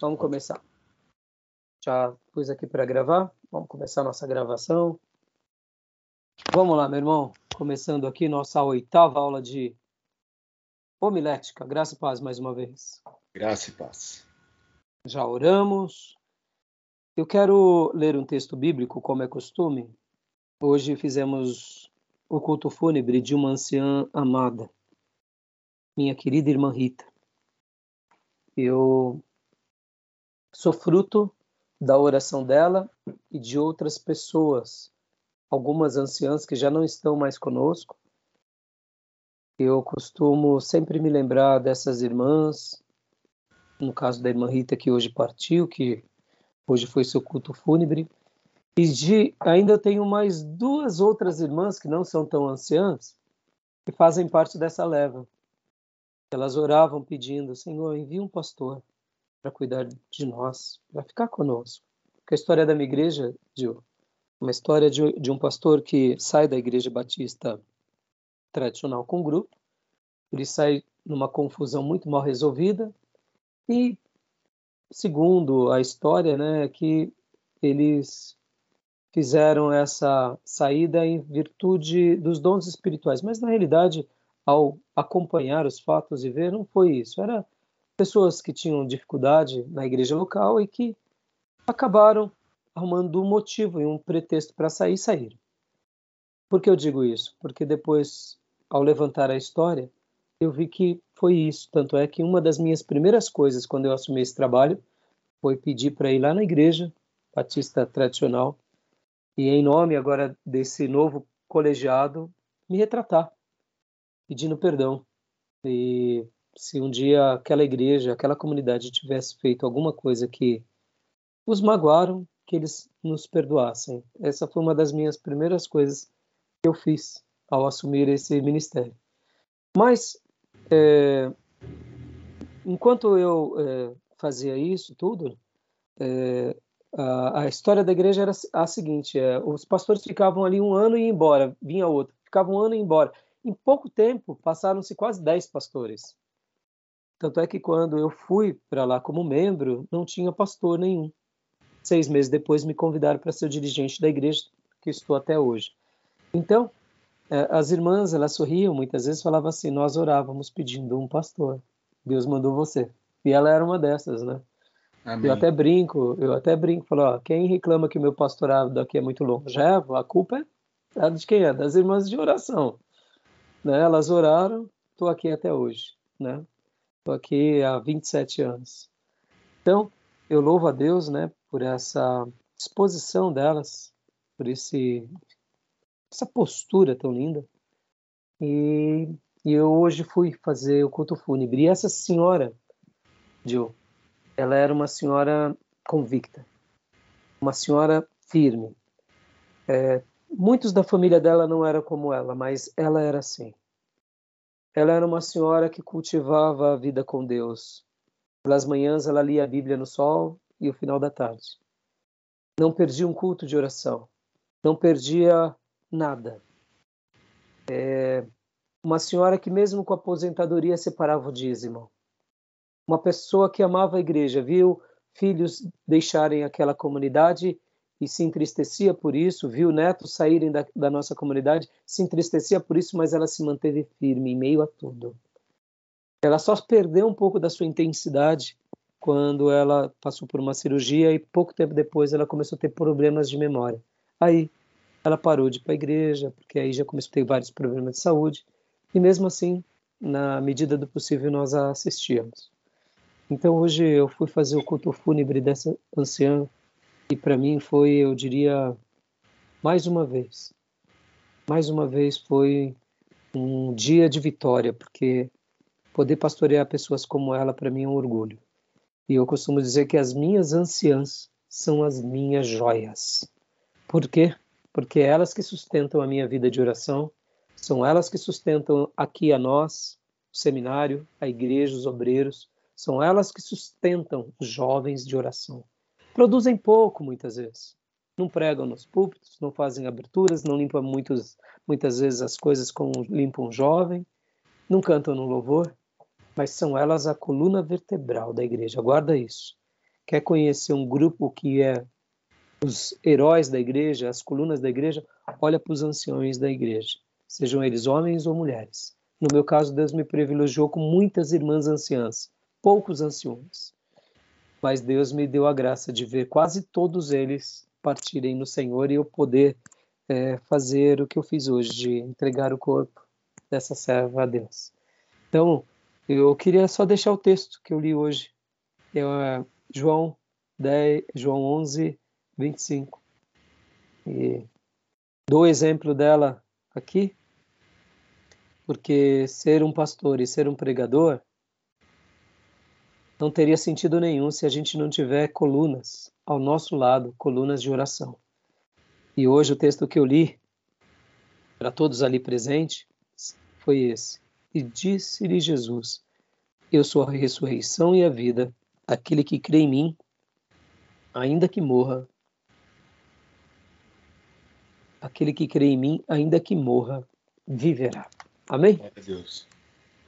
Vamos começar. Já pus aqui para gravar. Vamos começar nossa gravação. Vamos lá, meu irmão. Começando aqui nossa oitava aula de homilética. Graça e paz mais uma vez. Graça e paz. Já oramos. Eu quero ler um texto bíblico, como é costume. Hoje fizemos o culto fúnebre de uma anciã amada, minha querida irmã Rita. Eu sou fruto da oração dela e de outras pessoas, algumas anciãs que já não estão mais conosco. Eu costumo sempre me lembrar dessas irmãs, no caso da irmã Rita, que hoje partiu, que hoje foi seu culto fúnebre, e de, ainda tenho mais duas outras irmãs que não são tão anciãs, que fazem parte dessa leva. Elas oravam pedindo, Senhor, envia um pastor para cuidar de nós, para ficar conosco. Porque a história da minha igreja, Gil, uma história de, de um pastor que sai da igreja batista tradicional com grupo, ele sai numa confusão muito mal resolvida e, segundo a história, né, que eles fizeram essa saída em virtude dos dons espirituais, mas na realidade, ao acompanhar os fatos e ver, não foi isso. Era pessoas que tinham dificuldade na igreja local e que acabaram arrumando um motivo e um pretexto para sair saíram. Por que eu digo isso? Porque depois, ao levantar a história, eu vi que foi isso. Tanto é que uma das minhas primeiras coisas quando eu assumi esse trabalho foi pedir para ir lá na igreja batista tradicional e, em nome agora desse novo colegiado, me retratar, pedindo perdão. E se um dia aquela igreja, aquela comunidade tivesse feito alguma coisa que os magoaram, que eles nos perdoassem. Essa foi uma das minhas primeiras coisas que eu fiz ao assumir esse ministério. Mas, é, enquanto eu é, fazia isso tudo, é, a, a, história da igreja era a seguinte: é, os pastores ficavam ali um ano e iam embora, vinha outro, ficavam um ano e ia embora. Em pouco tempo, passaram-se quase dez pastores. Tanto é que quando eu fui para lá como membro, não tinha pastor nenhum. Seis meses depois me convidaram para ser o dirigente da igreja que estou até hoje. Então, é, as irmãs, elas sorriam, muitas vezes falavam assim, nós orávamos pedindo um pastor. Deus mandou você. E ela era uma dessas, né? Amém. Eu até brinco, eu até brinco, falo, ó, quem reclama que o meu pastorado daqui é muito longevo, a culpa é de quem é? Das irmãs de oração. Né? Elas oraram, estou aqui até hoje, né? Estou aqui há 27 anos. Então, eu louvo a Deus, né, por essa disposição delas, por esse essa postura tão linda. E, e eu hoje fui fazer o culto fúnebre. E essa senhora, Joe, ela era uma senhora convicta, uma senhora firme. É, muitos da família dela não eram como ela, mas ela era assim. Ela era uma senhora que cultivava a vida com Deus. Pelas manhãs ela lia a Bíblia no sol e o final da tarde. Não perdia um culto de oração. Não perdia nada. É uma senhora que mesmo com aposentadoria separava o dízimo. Uma pessoa que amava a igreja, viu filhos deixarem aquela comunidade e se entristecia por isso, viu netos saírem da, da, nossa comunidade, se entristecia por isso, mas ela se manteve firme em meio a tudo. Ela só perdeu um pouco da sua intensidade quando ela passou por uma cirurgia e pouco tempo depois ela começou a ter problemas de memória. Aí ela parou de ir para a igreja, porque aí já começou a ter vários problemas de saúde, e mesmo assim, na medida do possível, nós a assistíamos. Então hoje eu fui fazer o culto fúnebre dessa anciã e para mim foi, eu diria, mais uma vez, mais uma vez foi um dia de vitória, porque poder pastorear pessoas como ela para mim é um orgulho. E eu costumo dizer que as minhas anciãs são as minhas joias. Por quê? Porque elas que sustentam a minha vida de oração, são elas que sustentam aqui a nós, o seminário, a igreja, os obreiros, são elas que sustentam os jovens de oração. Produzem pouco, muitas vezes. Não pregam nos púlpitos, não fazem aberturas, não limpam muitos, muitas vezes as coisas como limpa um jovem, não cantam no louvor, mas são elas a coluna vertebral da igreja. Guarda isso. quer conhecer um grupo que é os heróis da igreja, as colunas da igreja, olha para os anciões da igreja, sejam eles homens ou mulheres. No meu caso, Deus me privilegiou com muitas irmãs anciãs, poucos anciões. Mas Deus me deu a graça de ver quase todos eles partirem no Senhor e eu poder é, fazer o que eu fiz hoje, de entregar o corpo dessa serva a Deus. Então, eu queria só deixar o texto que eu li hoje, é João 10, João 11, 25. E dou o exemplo dela aqui, porque ser um pastor e ser um pregador não teria sentido nenhum se a gente não tiver colunas ao nosso lado, colunas de oração. E hoje o texto que eu li para todos ali presentes foi esse. E disse-lhe Jesus: Eu sou a ressurreição e a vida. Aquele que crê em mim, ainda que morra, aquele que crê em mim, ainda que morra, viverá. Amém? Deus.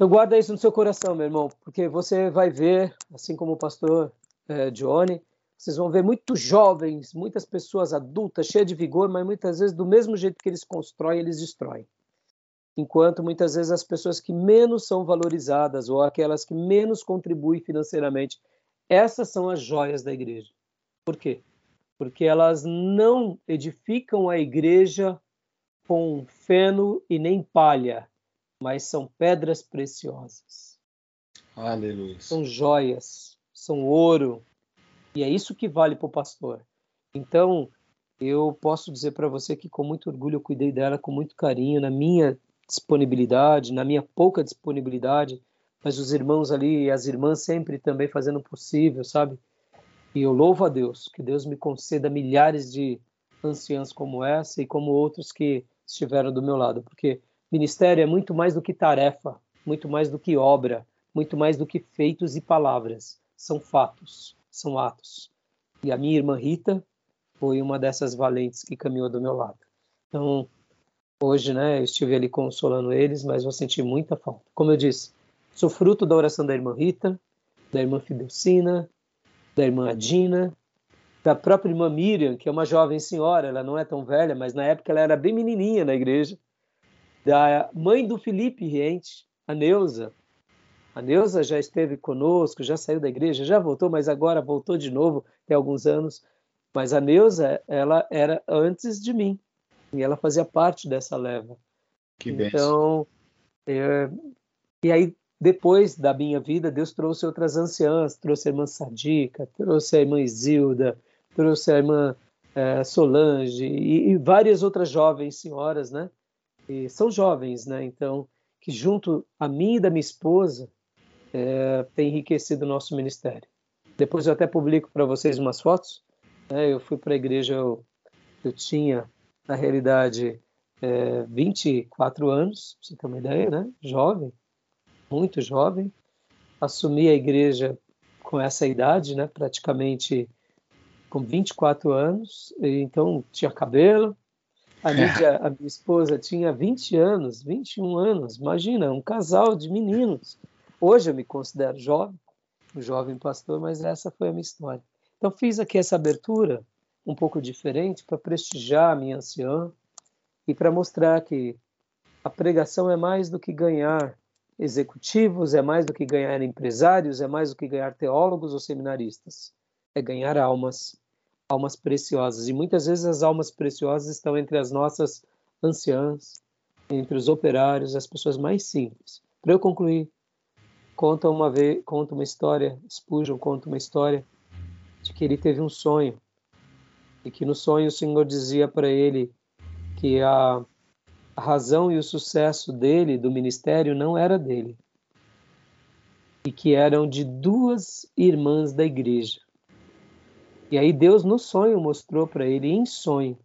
Então guarda isso no seu coração, meu irmão, porque você vai ver, assim como o pastor é, Johnny, vocês vão ver muitos jovens, muitas pessoas adultas, cheias de vigor, mas muitas vezes, do mesmo jeito que eles constroem, eles destroem. Enquanto muitas vezes as pessoas que menos são valorizadas ou aquelas que menos contribuem financeiramente, essas são as joias da igreja. Por quê? Porque elas não edificam a igreja com feno e nem palha, mas são pedras preciosas. Aleluia. São joias, são ouro, e é isso que vale para o pastor. Então, eu posso dizer para você que com muito orgulho eu cuidei dela com muito carinho, na minha disponibilidade, na minha pouca disponibilidade, mas os irmãos ali e as irmãs sempre também fazendo o possível, sabe? E eu louvo a Deus, que Deus me conceda milhares de anciãs como essa e como outros que estiveram do meu lado, porque ministério é muito mais do que tarefa, muito mais do que obra, muito mais do que feitos e palavras, são fatos são atos. E a minha irmã Rita foi uma dessas valentes que caminhou do meu lado. Então, hoje, né, eu estive ali consolando eles, mas vou sentir muita falta. Como eu disse, sou fruto da oração da irmã Rita, da irmã Fidelcina, da irmã Adina, da própria irmã Miriam, que é uma jovem senhora, ela não é tão velha, mas na época ela era bem menininha na igreja, da mãe do Felipe Riente, a Neuza, a Neuza já esteve conosco, já saiu da igreja, já voltou, mas agora voltou de novo, tem alguns anos. Mas a Neuza, ela era antes de mim, e ela fazia parte dessa leva. Que então, é, e aí, depois da minha vida, Deus trouxe outras anciãs, trouxe a irmã Sadica, trouxe a irmã Isilda, trouxe a irmã é, Solange e, e, várias outras jovens senhoras, né? E são jovens, né? Então, que junto a mim e da minha esposa, é, tem enriquecido o nosso ministério. Depois eu até publico para vocês umas fotos. Né? Eu fui para a igreja, eu, eu, tinha, na realidade, é, 24 anos, para você ter uma ideia, né? jovem, muito jovem. Assumi a igreja com essa idade, né? praticamente com 24 anos, então tinha cabelo. A, Lídia, a minha esposa tinha 20 anos, 21 anos, imagina, um casal de meninos. Hoje eu me considero jovem, um jovem pastor, mas essa foi a minha história. Então fiz aqui essa abertura um pouco diferente para prestigiar a minha anciã e para mostrar que a pregação é mais do que ganhar executivos, é mais do que ganhar empresários, é mais do que ganhar teólogos ou seminaristas. É ganhar almas, almas preciosas. E muitas vezes as almas preciosas estão entre as nossas anciãs, entre os operários, as pessoas mais simples. Para eu concluir, conta uma vez, conta uma história, Spurgeon conta uma história de que ele teve um sonho e que no sonho o Senhor dizia para ele que a, razão e o sucesso dele, do ministério, não era dele e que eram de duas irmãs da igreja. E aí Deus no sonho mostrou para ele, em sonho,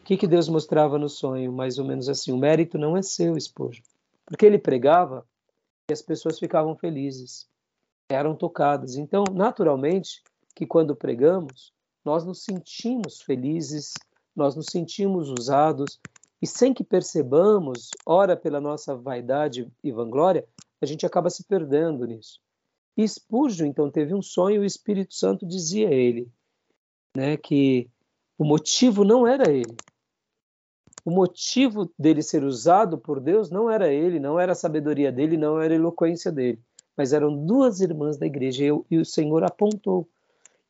o que, que Deus mostrava no sonho? Mais ou menos assim, o mérito não é seu, esposo. Porque ele pregava e as pessoas ficavam felizes, eram tocadas. Então, naturalmente, que quando pregamos, nós nos sentimos felizes, nós nos sentimos usados, e sem que percebamos, ora pela nossa vaidade e vanglória, a gente acaba se perdendo nisso. E então, teve um sonho e o Espírito Santo dizia a ele né, que o motivo não era ele. O motivo dele ser usado por Deus não era ele, não era a sabedoria dele, não era a eloquência dele, mas eram duas irmãs da igreja e, e o Senhor apontou.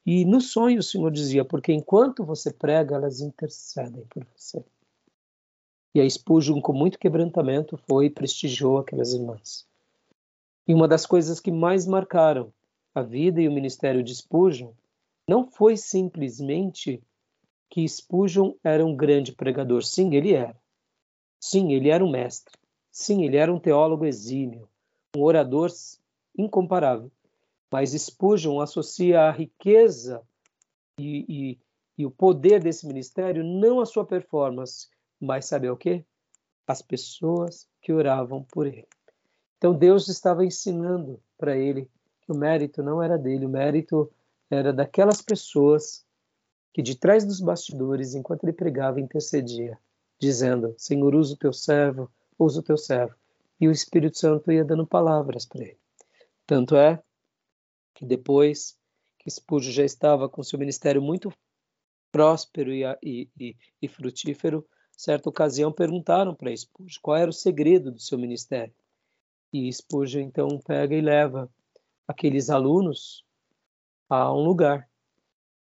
E no sonho o Senhor dizia: Porque enquanto você prega, elas intercedem por você. E a Spurgeon, com muito quebrantamento, foi e prestigiou aquelas irmãs. E uma das coisas que mais marcaram a vida e o ministério de Spurgeon não foi simplesmente que Spurgeon era um grande pregador. Sim, ele era. Sim, ele era um mestre. Sim, ele era um teólogo exímio, um orador incomparável. Mas Spurgeon associa a riqueza e, e, e o poder desse ministério não à sua performance, mas sabe o quê? As pessoas que oravam por ele. Então Deus estava ensinando para ele que o mérito não era dele, o mérito era daquelas pessoas que de trás dos bastidores, enquanto ele pregava, intercedia, dizendo: Senhor, usa o teu servo, usa o teu servo. E o Espírito Santo ia dando palavras para ele. Tanto é que depois que Spurgeon já estava com seu ministério muito próspero e, e, e, e frutífero, certa ocasião perguntaram para Spurgeon qual era o segredo do seu ministério. E Spurgeon então pega e leva aqueles alunos a um lugar.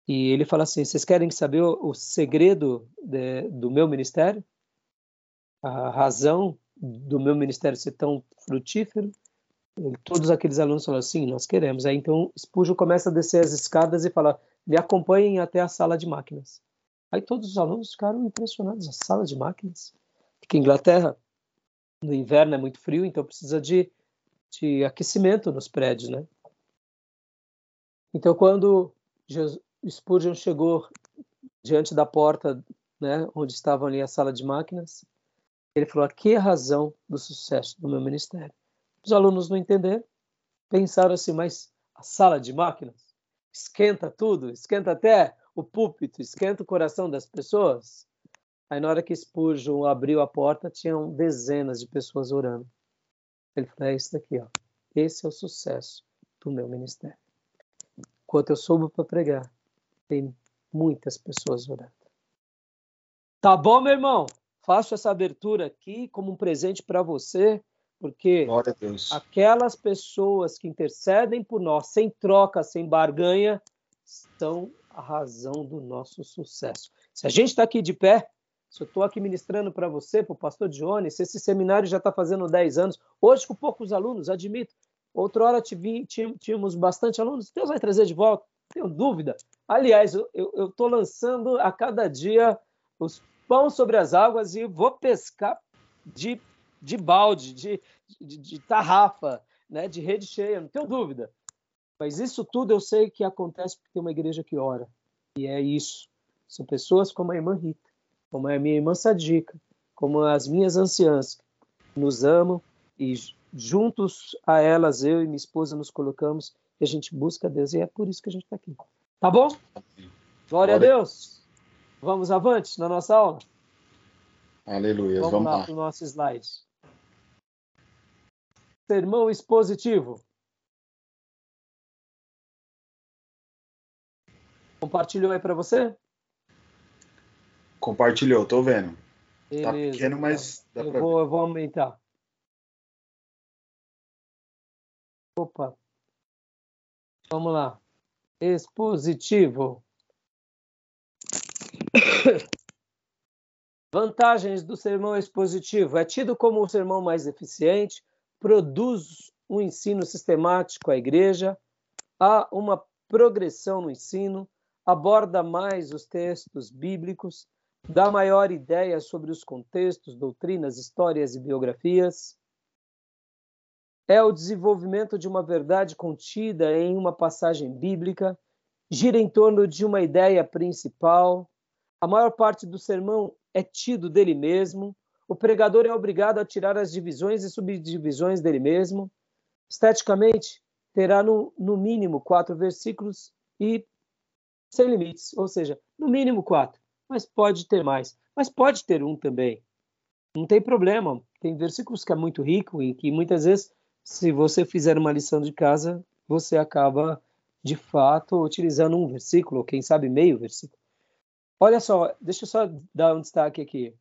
E ele fala assim: vocês querem saber o, segredo de, do meu ministério? A razão do meu ministério ser tão frutífero? Todos aqueles alunos falam assim: nós queremos. Aí então Spurgeon começa a descer as escadas e fala: me acompanhem até a sala de máquinas. Aí todos os alunos ficaram impressionados: a sala de máquinas? Porque Inglaterra no inverno é muito frio, então precisa de, de aquecimento nos prédios, né? Então, quando Spurgeon chegou diante da porta, né, onde estava ali a sala de máquinas, ele falou: aqui é a razão do sucesso do meu ministério. Os alunos não entenderam, pensaram assim, mas a sala de máquinas esquenta tudo, esquenta até o púlpito, esquenta o coração das pessoas. Aí na hora que Spurgeon abriu a porta, tinham dezenas de pessoas orando. Ele falou: é isso daqui, ó. Esse é o sucesso do meu ministério. Enquanto eu soube para pregar, tem muitas pessoas orando. Tá bom, meu irmão? Faço essa abertura aqui como um presente para você, porque aquelas pessoas que intercedem por nós, sem troca, sem barganha, são a razão do nosso sucesso. Se a gente está aqui de pé, se eu estou aqui ministrando para você, para o pastor Jones, se esse seminário já está fazendo 10 anos, hoje com poucos alunos, admito. Outra hora tínhamos bastante alunos, Deus vai trazer de volta, tenho dúvida. Aliás, eu estou lançando a cada dia os pão sobre as águas e vou pescar de, de balde, de, de, de tarrafa, né, de rede cheia, não tenho dúvida. Mas isso tudo eu sei que acontece porque tem uma igreja que ora. E é isso. São pessoas como a irmã Rita como é a minha irmã Sadica, como as minhas anciãs, nos amam e juntos a elas, eu e minha esposa, nos colocamos e a gente busca Deus. E é por isso que a gente está aqui. Tá bom? Glória, Glória, a Deus. Vamos avante na nossa aula? Aleluia. Vamos, Vamos lá, para o nosso slide. Sermão expositivo. Compartilhou aí para você? Compartilhou, tô vendo. Tá Beleza, tá pequeno, mas dá eu pra vou, ver. Eu vou aumentar. Opa. Vamos lá. Expositivo. Vantagens do sermão expositivo. É tido como o sermão mais eficiente, produz um ensino sistemático à igreja, há uma progressão no ensino, aborda mais os textos bíblicos, dá maior ideia sobre os contextos, doutrinas, histórias e biografias. É o desenvolvimento de uma verdade contida em uma passagem bíblica, gira em torno de uma ideia principal. A maior parte do sermão é tido dele mesmo. O pregador é obrigado a tirar as divisões e subdivisões dele mesmo. Esteticamente, terá no, no mínimo quatro versículos e sem limites, ou seja, no mínimo quatro mas pode ter mais. Mas pode ter um também. Não tem problema. Tem versículos que é muito rico e que muitas vezes, se você fizer uma lição de casa, você acaba, de fato, utilizando um versículo, ou quem sabe meio versículo. Olha só, deixa eu só dar um destaque aqui.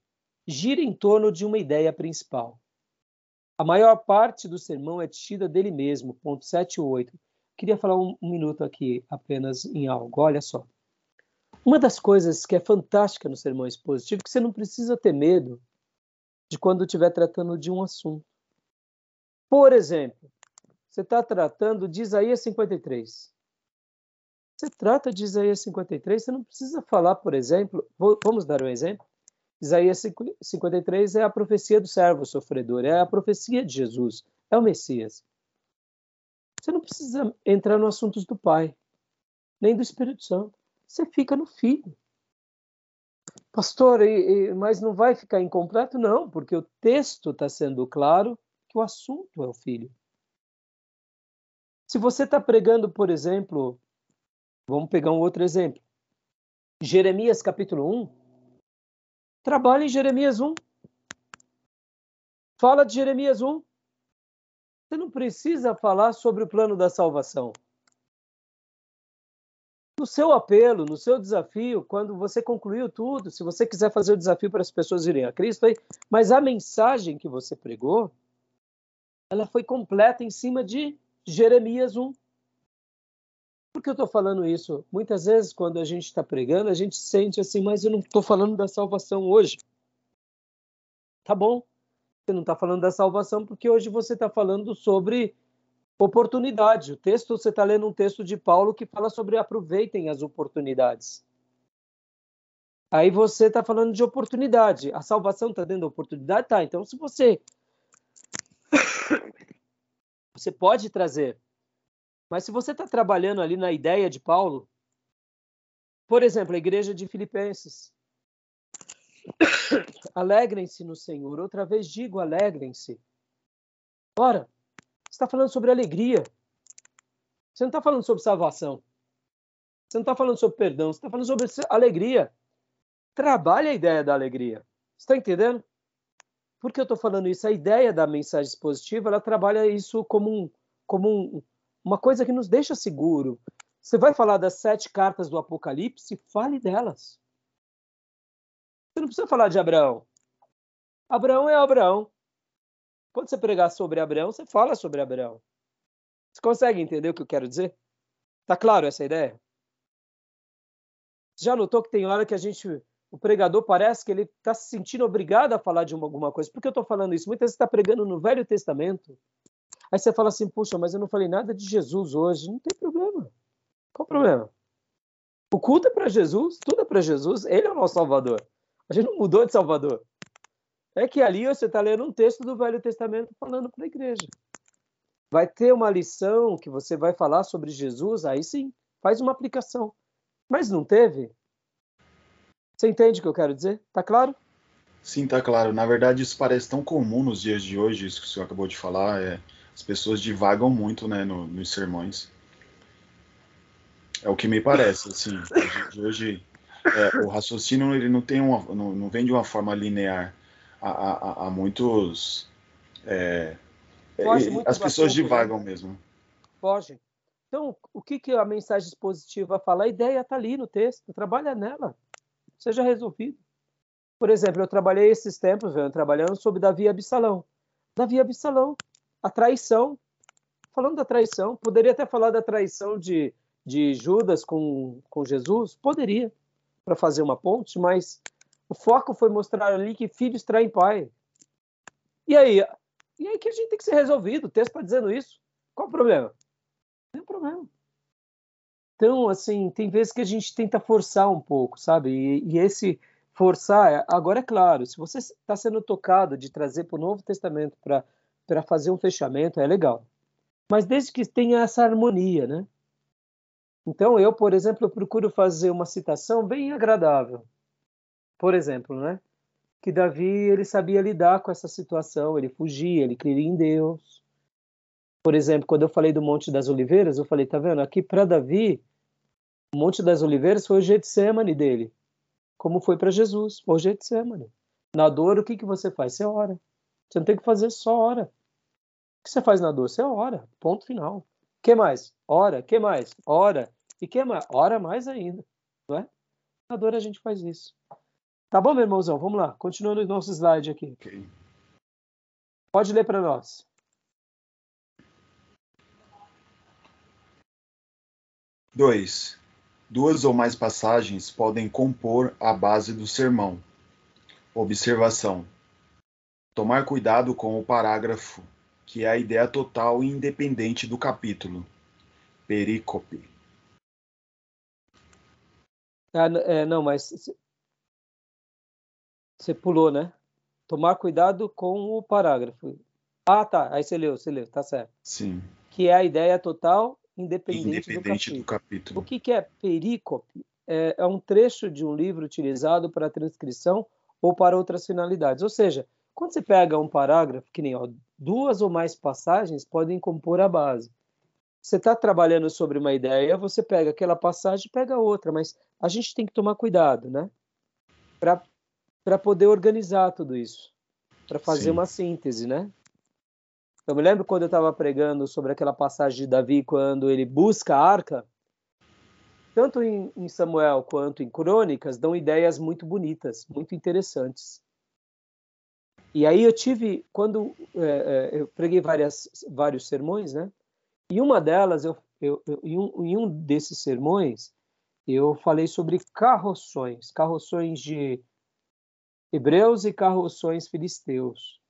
Gira em torno de uma ideia principal. A maior parte do sermão é tida dele mesmo, ponto 7 e 8. Queria falar um, um minuto aqui apenas em algo. Olha só. Uma das coisas que é fantástica no sermão expositivo é que você não precisa ter medo de quando estiver tratando de um assunto. Por exemplo, você está tratando de Isaías 53. Você trata de Isaías 53, você não precisa falar, por exemplo, vamos dar um exemplo? Isaías 53 é a profecia do servo sofredor, é a profecia de Jesus, é o Messias. Você não precisa entrar no assuntos do Pai, nem do Espírito Santo. Você fica no Filho. Pastor, mas não vai ficar incompleto? Não, porque o texto está sendo claro que o assunto é o Filho. Se você está pregando, por exemplo, vamos pegar um outro exemplo. Jeremias capítulo 1, Trabalhe em Jeremias 1. Fala de Jeremias 1. Você não precisa falar sobre o plano da salvação. No seu apelo, no seu desafio, quando você concluiu tudo, se você quiser fazer o desafio para as pessoas irem a Cristo, mas a mensagem que você pregou, ela foi completa em cima de Jeremias 1. Por que eu estou falando isso? Muitas vezes, quando a gente está pregando, a gente sente assim, mas eu não estou falando da salvação hoje. Tá bom, você não está falando da salvação porque hoje você está falando sobre oportunidade. O texto, você está lendo um texto de Paulo que fala sobre aproveitem as oportunidades. Aí você está falando de oportunidade. A salvação está dando oportunidade? Tá. Então, se você. Você pode trazer mas se você está trabalhando ali na ideia de Paulo, por exemplo, a igreja de Filipenses, alegrem-se no Senhor. Outra vez digo, alegrem-se. Ora, está falando sobre alegria. Você não está falando sobre salvação. Você não está falando sobre perdão. Você está falando sobre alegria. Trabalhe a ideia da alegria. Você está entendendo? Por que eu estou falando isso? A ideia da mensagem positiva, ela trabalha isso como um, como um, uma coisa que nos deixa seguro. Você vai falar das sete cartas do Apocalipse? Fale delas. Você não precisa falar de Abraão. Abraão é Abraão. Quando você pregar sobre Abraão, você fala sobre Abraão. Você consegue entender o que eu quero dizer? Tá claro essa ideia? Já notou que tem hora que a gente, o pregador parece que ele está se sentindo obrigado a falar de uma, alguma coisa? Por que eu estou falando isso? Muitas vezes está pregando no Velho Testamento Aí você fala assim, puxa, mas eu não falei nada de Jesus hoje. Não tem problema. Qual o problema? O culto é para Jesus, tudo é para Jesus, ele é o nosso Salvador. A gente não mudou de Salvador. É que ali você está lendo um texto do Velho Testamento falando para a igreja. Vai ter uma lição que você vai falar sobre Jesus, aí sim, faz uma aplicação. Mas não teve? Você entende o que eu quero dizer? Tá claro? Sim, tá claro. Na verdade, isso parece tão comum nos dias de hoje, isso que o senhor acabou de falar. É as pessoas divagam muito, né, no, nos sermões. É o que me parece, assim. Hoje, é, o raciocínio ele não tem uma, não, não vem de uma forma linear. Há, há, há muitos, é, as pessoas divagam né? mesmo. Foge. Então, o que, que a mensagem expositiva fala? A ideia está ali no texto, trabalha nela, seja resolvido. Por exemplo, eu trabalhei esses tempos, eu trabalhando sobre Davi Absalão. Davi Absalão a traição. Falando da traição, poderia até falar da traição de, de Judas com, com Jesus? Poderia, para fazer uma ponte, mas o foco foi mostrar ali que filhos traem pai. E aí? E aí que a gente tem que ser resolvido. O texto está dizendo isso. Qual o problema? Não tem problema. Então, assim, tem vezes que a gente tenta forçar um pouco, sabe? E, e esse forçar, agora é claro, se você está sendo tocado de trazer para o Novo Testamento para fazer um fechamento é legal. Mas desde que tenha essa harmonia, né? Então eu, por exemplo, procuro fazer uma citação bem agradável. Por exemplo, né? Que Davi ele sabia lidar com essa situação, ele fugia, ele cria em Deus. Por exemplo, quando eu falei do Monte das Oliveiras, eu falei, tá vendo? Aqui para Davi, o Monte das Oliveiras foi o Getsemane dele, como foi para Jesus, o Getsemane. Na dor, o que que você faz? Você ora. Você não tem que fazer só hora que você faz na dor? Você ora, ponto final. que mais? Ora, que mais? Ora. E que mais? Ora mais ainda, não é? Na dor a gente faz isso. Tá bom, meu irmãozão? Vamos lá. Continuando o nosso slide aqui. Okay. Pode ler para nós. Dois. Duas ou mais passagens podem compor a base do sermão. Observação: Tomar cuidado com o parágrafo, que é a ideia total e independente do capítulo. Perícope. Ah, é, não, mas você pulou, né? Tomar cuidado com o parágrafo. Ah, tá. Aí você leu, você leu, tá certo. Sim. Que é a ideia total independente, independente do, capítulo. do, capítulo. O que, que é perícope? É, é um trecho de um livro utilizado para transcrição ou para outras finalidades. Ou seja, quando você pega um parágrafo, que nem ó, duas ou mais passagens podem compor a base. Você está trabalhando sobre uma ideia, você pega aquela passagem e pega outra, mas a gente tem que tomar cuidado, né? Para poder organizar tudo isso, para fazer Sim. uma síntese, né? Eu me lembro quando eu estava pregando sobre aquela passagem de Davi, quando ele busca a arca, tanto em, em Samuel quanto em Crônicas, dão ideias muito bonitas, muito interessantes. E aí eu tive, quando é, é, eu preguei várias, vários sermões, né? E uma delas, eu, eu, eu em, um, em, um, desses sermões, eu falei sobre carroções, carroções de hebreus e carroções filisteus.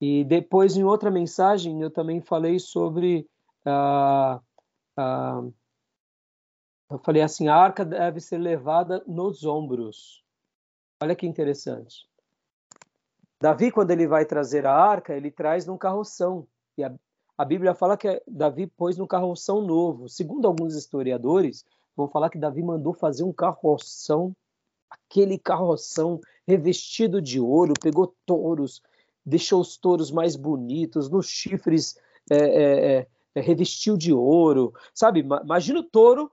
E depois, em outra mensagem, eu também falei sobre. Ah, ah, eu falei assim: a arca deve ser levada nos ombros. Olha que interessante. Davi, quando ele vai trazer a arca, ele traz num carroção. E a, a Bíblia fala que Davi pôs num carroção novo. Segundo alguns historiadores, vão falar que Davi mandou fazer um carroção, aquele carroção revestido de ouro, pegou touros, deixou os touros mais bonitos, nos chifres é, é, é, é revestiu de ouro, sabe? Imagina o touro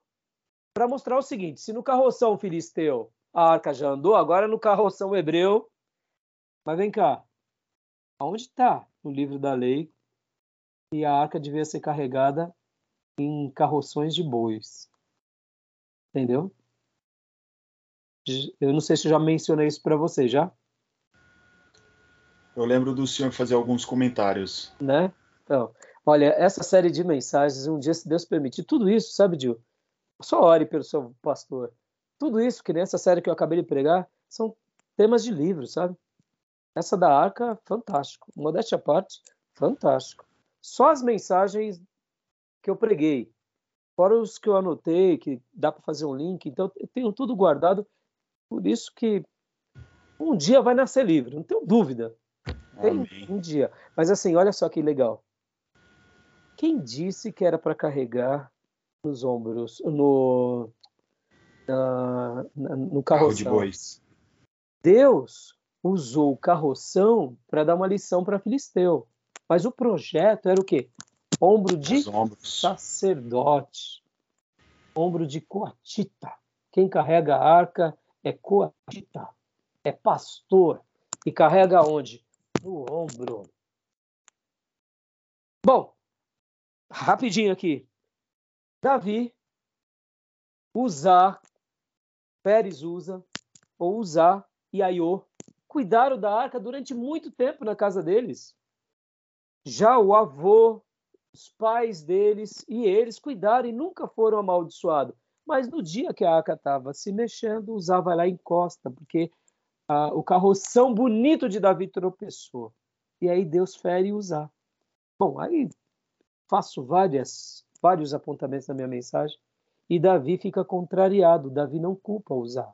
para mostrar o seguinte: se no carroção filisteu a arca já andou, agora no carroção hebreu. Mas vem cá, aonde está no livro da lei que a arca devia ser carregada em carroções de bois? Entendeu? Eu não sei se eu já mencionei isso para você, já? Eu lembro do senhor fazer alguns comentários. Né? Então, olha, essa série de mensagens, um dia, se Deus permitir, tudo isso, sabe, Dil? Só ore pelo seu pastor. Tudo isso, que nessa série que eu acabei de pregar, são temas de livros, sabe? Essa da arca, fantástico. Modéstia à parte, fantástico. Só as mensagens que eu preguei, fora os que eu anotei, que dá para fazer um link, então eu tenho tudo guardado. Por isso que um dia vai nascer livro, não tenho dúvida. Tem um dia. Mas assim, olha só que legal. Quem disse que era para carregar nos ombros, no, na, no carroção? Carro de bois. Deus usou o carroção para dar uma lição para Filisteu. Mas o projeto era o quê? Ombro de sacerdote. Ombro de coatita. Quem carrega a arca é coatita. É pastor. E carrega onde? no ombro. Bom, rapidinho aqui. Davi, usar, Pérez usa, ou usar e Aiô, cuidaram da arca durante muito tempo na casa deles. Já o avô, os pais deles e eles cuidaram e nunca foram amaldiçoados. Mas no dia que a arca estava se mexendo, usava lá em costa, porque ah, o carroção bonito de Davi tropeçou. E aí Deus fere usar. Bom, aí faço várias, vários apontamentos na minha mensagem e Davi fica contrariado. Davi não culpa usar.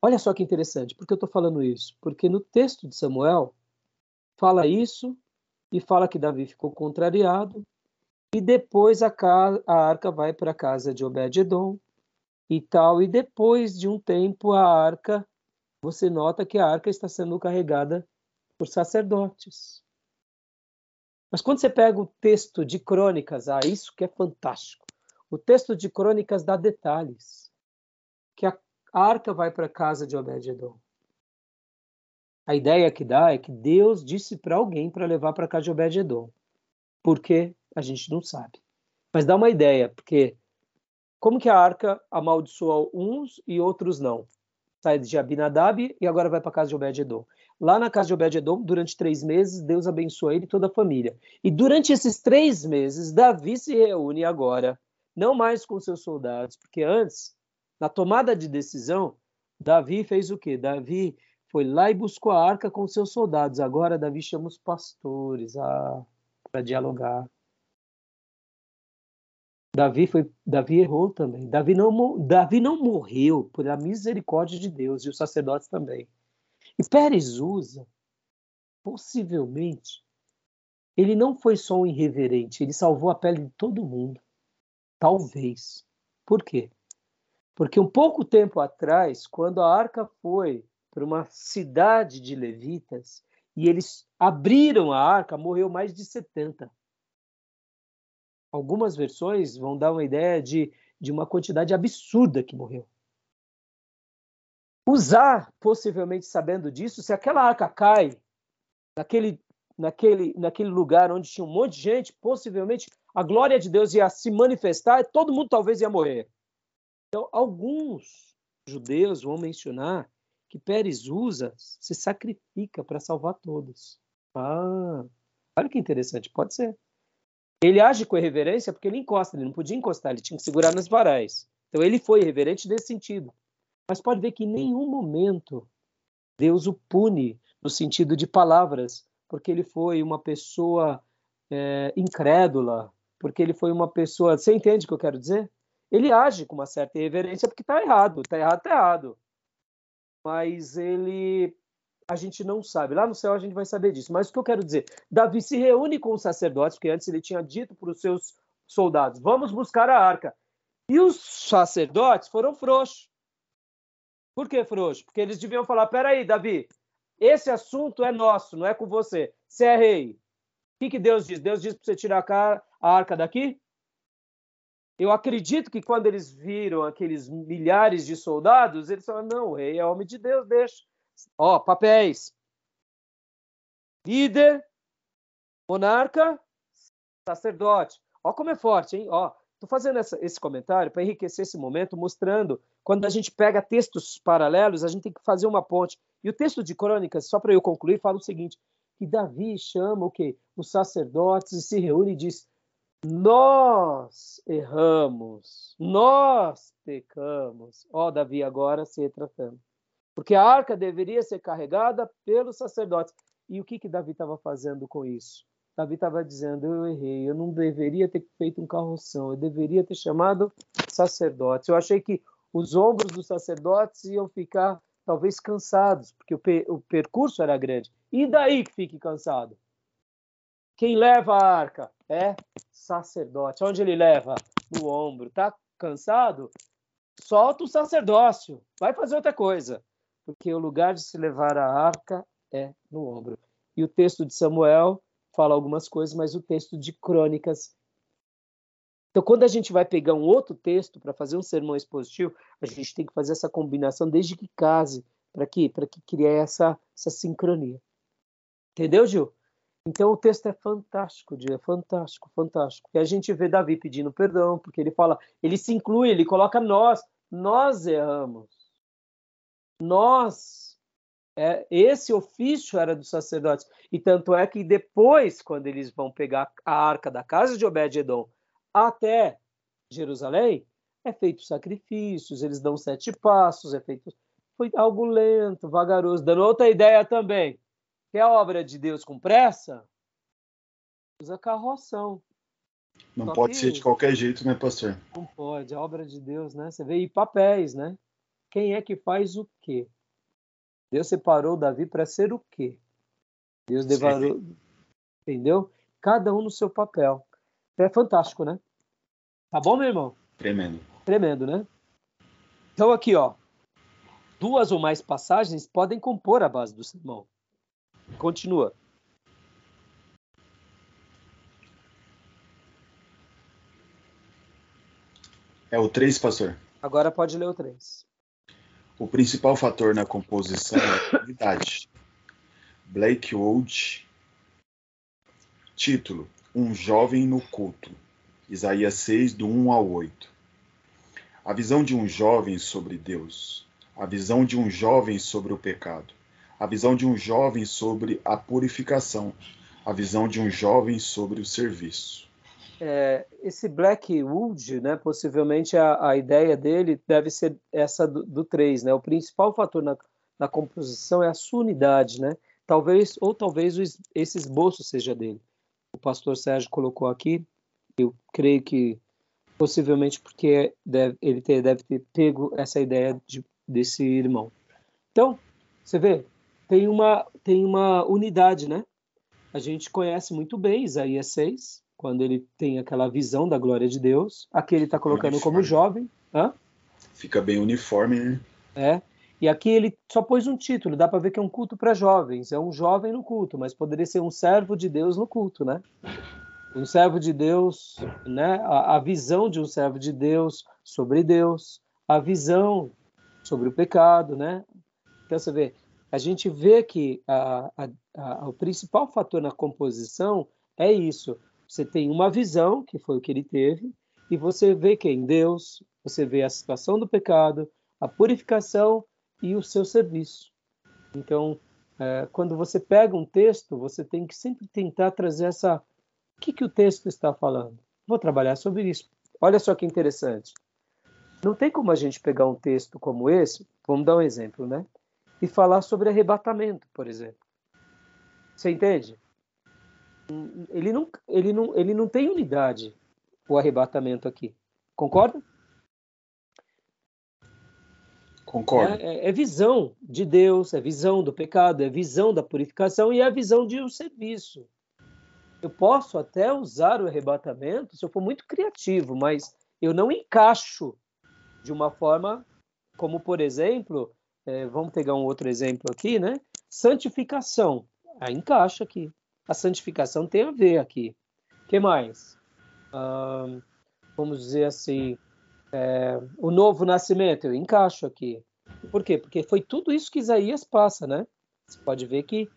Olha só que interessante, por que eu estou falando isso? Porque no texto de Samuel fala isso e fala que Davi ficou contrariado e depois a, a arca vai para a casa de Obed-edom e tal. E depois de um tempo, a arca, você nota que a arca está sendo carregada por sacerdotes. Mas quando você pega o texto de crônicas, ah, isso que é fantástico. O texto de crônicas dá detalhes. Que a arca vai para a casa de Obed-edom. A ideia que dá é que Deus disse para alguém para levar para a casa de Obed-edom. Porque A gente não sabe. Mas dá uma ideia, porque como que a arca amaldiçoou uns e outros não? Sai de Abinadab e agora vai para a casa de Obed-edom. Lá na casa de Obed-edom, durante três meses, Deus abençoa ele e toda a família. E durante esses três meses, Davi se reúne agora, não mais com seus soldados, porque antes, na tomada de decisão, Davi fez o quê? Davi foi lá e buscou a arca com seus soldados. Agora Davi chama os pastores para dialogar. Davi foi, Davi errou também. Davi não, Davi não morreu por a misericórdia de Deus e os sacerdotes também. E Pérez usa, possivelmente, ele não foi só um irreverente, ele salvou a pele de todo mundo. Talvez. Por quê? Porque um pouco tempo atrás, quando a arca foi para uma cidade de levitas e eles abriram a arca, morreu mais de 70. Algumas versões vão dar uma ideia de, de uma quantidade absurda que morreu. Usar, possivelmente sabendo disso, se aquela arca cai naquele, naquele, naquele lugar onde tinha um monte de gente, possivelmente a glória de Deus ia se manifestar e todo mundo talvez ia morrer. Então, alguns judeus vão mencionar que Pérez usa se sacrifica para salvar todos. Ah, olha que interessante, pode ser. Ele age com irreverência porque ele encosta, ele não podia encostar, ele tinha que segurar nas varais. Então ele foi irreverente nesse sentido. Mas pode ver que em nenhum momento Deus o pune no sentido de palavras, porque ele foi uma pessoa é, incrédula, porque ele foi uma pessoa. Você entende o que eu quero dizer? Ele age com uma certa irreverência porque está errado, está errado, está errado. Mas ele a gente não sabe. Lá no céu a gente vai saber disso. Mas o que eu quero dizer? Davi se reúne com os sacerdotes, porque antes ele tinha dito para os seus soldados: vamos buscar a arca. E os sacerdotes foram frouxos. Por que frouxos? Porque eles deviam falar: peraí, Davi, esse assunto é nosso, não é com você. Você é rei. O que, que Deus diz? Deus diz para você tirar a arca daqui? Eu acredito que quando eles viram aqueles milhares de soldados, eles falaram: não, o rei é homem de Deus, deixa. Ó, papéis. Líder, monarca, sacerdote. Ó como é forte, hein? Ó, tô fazendo essa, esse comentário para enriquecer esse momento, mostrando quando a gente pega textos paralelos, a gente tem que fazer uma ponte. E o texto de Crônicas, só para eu concluir, fala o seguinte: que Davi chama o quê? Os sacerdotes e se reúne e diz: Nós erramos, nós pecamos. Ó, Davi agora se retratando. Porque a arca deveria ser carregada pelos sacerdotes. E o que, que Davi estava fazendo com isso? Davi estava dizendo: Eu errei, eu não deveria ter feito um carroção, eu deveria ter chamado sacerdotes. Eu achei que os ombros dos sacerdotes iam ficar talvez cansados, porque o, o percurso era grande. E daí que fique cansado? Quem leva a arca é sacerdote. Onde ele leva? No ombro. Tá cansado? Solta o sacerdócio. Vai fazer outra coisa porque o lugar de se levar a arca é no ombro. E o texto de Samuel fala algumas coisas, mas o texto de Crônicas. Então, quando a gente vai pegar um outro texto para fazer um sermão expositivo, a gente tem que fazer essa combinação desde que case, para que para que crie essa essa sincronia. Entendeu, Gil? Então o texto é fantástico, Gil, é fantástico, fantástico. E a gente vê Davi pedindo perdão, porque ele fala, ele se inclui, ele coloca nós, nós erramos nós, é, esse ofício era dos sacerdotes. E tanto é que depois, quando eles vão pegar a arca da casa de Obed-Edom até Jerusalém, é feito sacrifícios, eles dão sete passos, é feito. Foi algo lento, vagaroso. Dando outra ideia também. Quer a obra de Deus com pressa? Usa carroção. Não Só pode ser de qualquer jeito, né, pastor? Não pode. A obra de Deus, né? Você vê aí papéis, né? Quem é que faz o quê? Deus separou Davi para ser o quê? Deus separou, entendeu? Cada um no seu papel. É fantástico, né? Tá bom, meu irmão? Tremendo. Tremendo, né? Então aqui, ó, duas ou mais passagens podem compor a base do sermão. Continua. É o 3, pastor? Agora pode ler o 3. O principal fator na composição é a. Blake Wood. Título: um jovem no culto. Isaías 6, do 1 ao 8. A visão de um jovem sobre Deus. A visão de um jovem sobre o pecado. A visão de um jovem sobre a purificação. A visão de um jovem sobre o serviço. É, esse Blackwood, né, possivelmente a, a, ideia dele deve ser essa do, do 3, né? O principal fator na, na composição é a sua unidade, né? Talvez, ou talvez esse esboço seja dele. O pastor Sérgio colocou aqui, eu creio que possivelmente porque deve, ele ter, deve ter pego essa ideia de, desse irmão. Então, você vê, tem uma, tem uma unidade, né? A gente conhece muito bem Isaías 6, quando ele tem aquela visão da glória de Deus. Aqui ele está colocando uniforme. como jovem. Hã? Fica bem uniforme, né? É. E aqui ele só pôs um título, dá para ver que é um culto para jovens. É um jovem no culto, mas poderia ser um servo de Deus no culto, né? Um servo de Deus, né? A, a visão de um servo de Deus sobre Deus, a visão sobre o pecado, né? Então você vê, a gente vê que a, a, a, o principal fator na composição é isso. Você tem uma visão, que foi o que ele teve, e você vê quem? Deus, você vê a situação do pecado, a purificação e o seu serviço. Então, é, quando você pega um texto, você tem que sempre tentar trazer essa. O que, que o texto está falando? Vou trabalhar sobre isso. Olha só que interessante. Não tem como a gente pegar um texto como esse, vamos dar um exemplo, né? E falar sobre arrebatamento, por exemplo. Você entende? Ele não, ele não, ele não tem unidade, o arrebatamento aqui. Concorda? Concordo. É, é, é, visão de Deus, é visão do pecado, é visão da purificação e é a visão de um serviço. Eu posso até usar o arrebatamento se eu for muito criativo, mas eu não encaixo de uma forma como, por exemplo, é, vamos pegar um outro exemplo aqui, né? Santificação. Aí encaixa aqui a santificação tem a ver aqui. O que mais? vamos dizer assim, é, o novo nascimento, eu encaixo aqui. Por quê? Porque foi tudo isso que Isaías passa, né? Você pode ver que,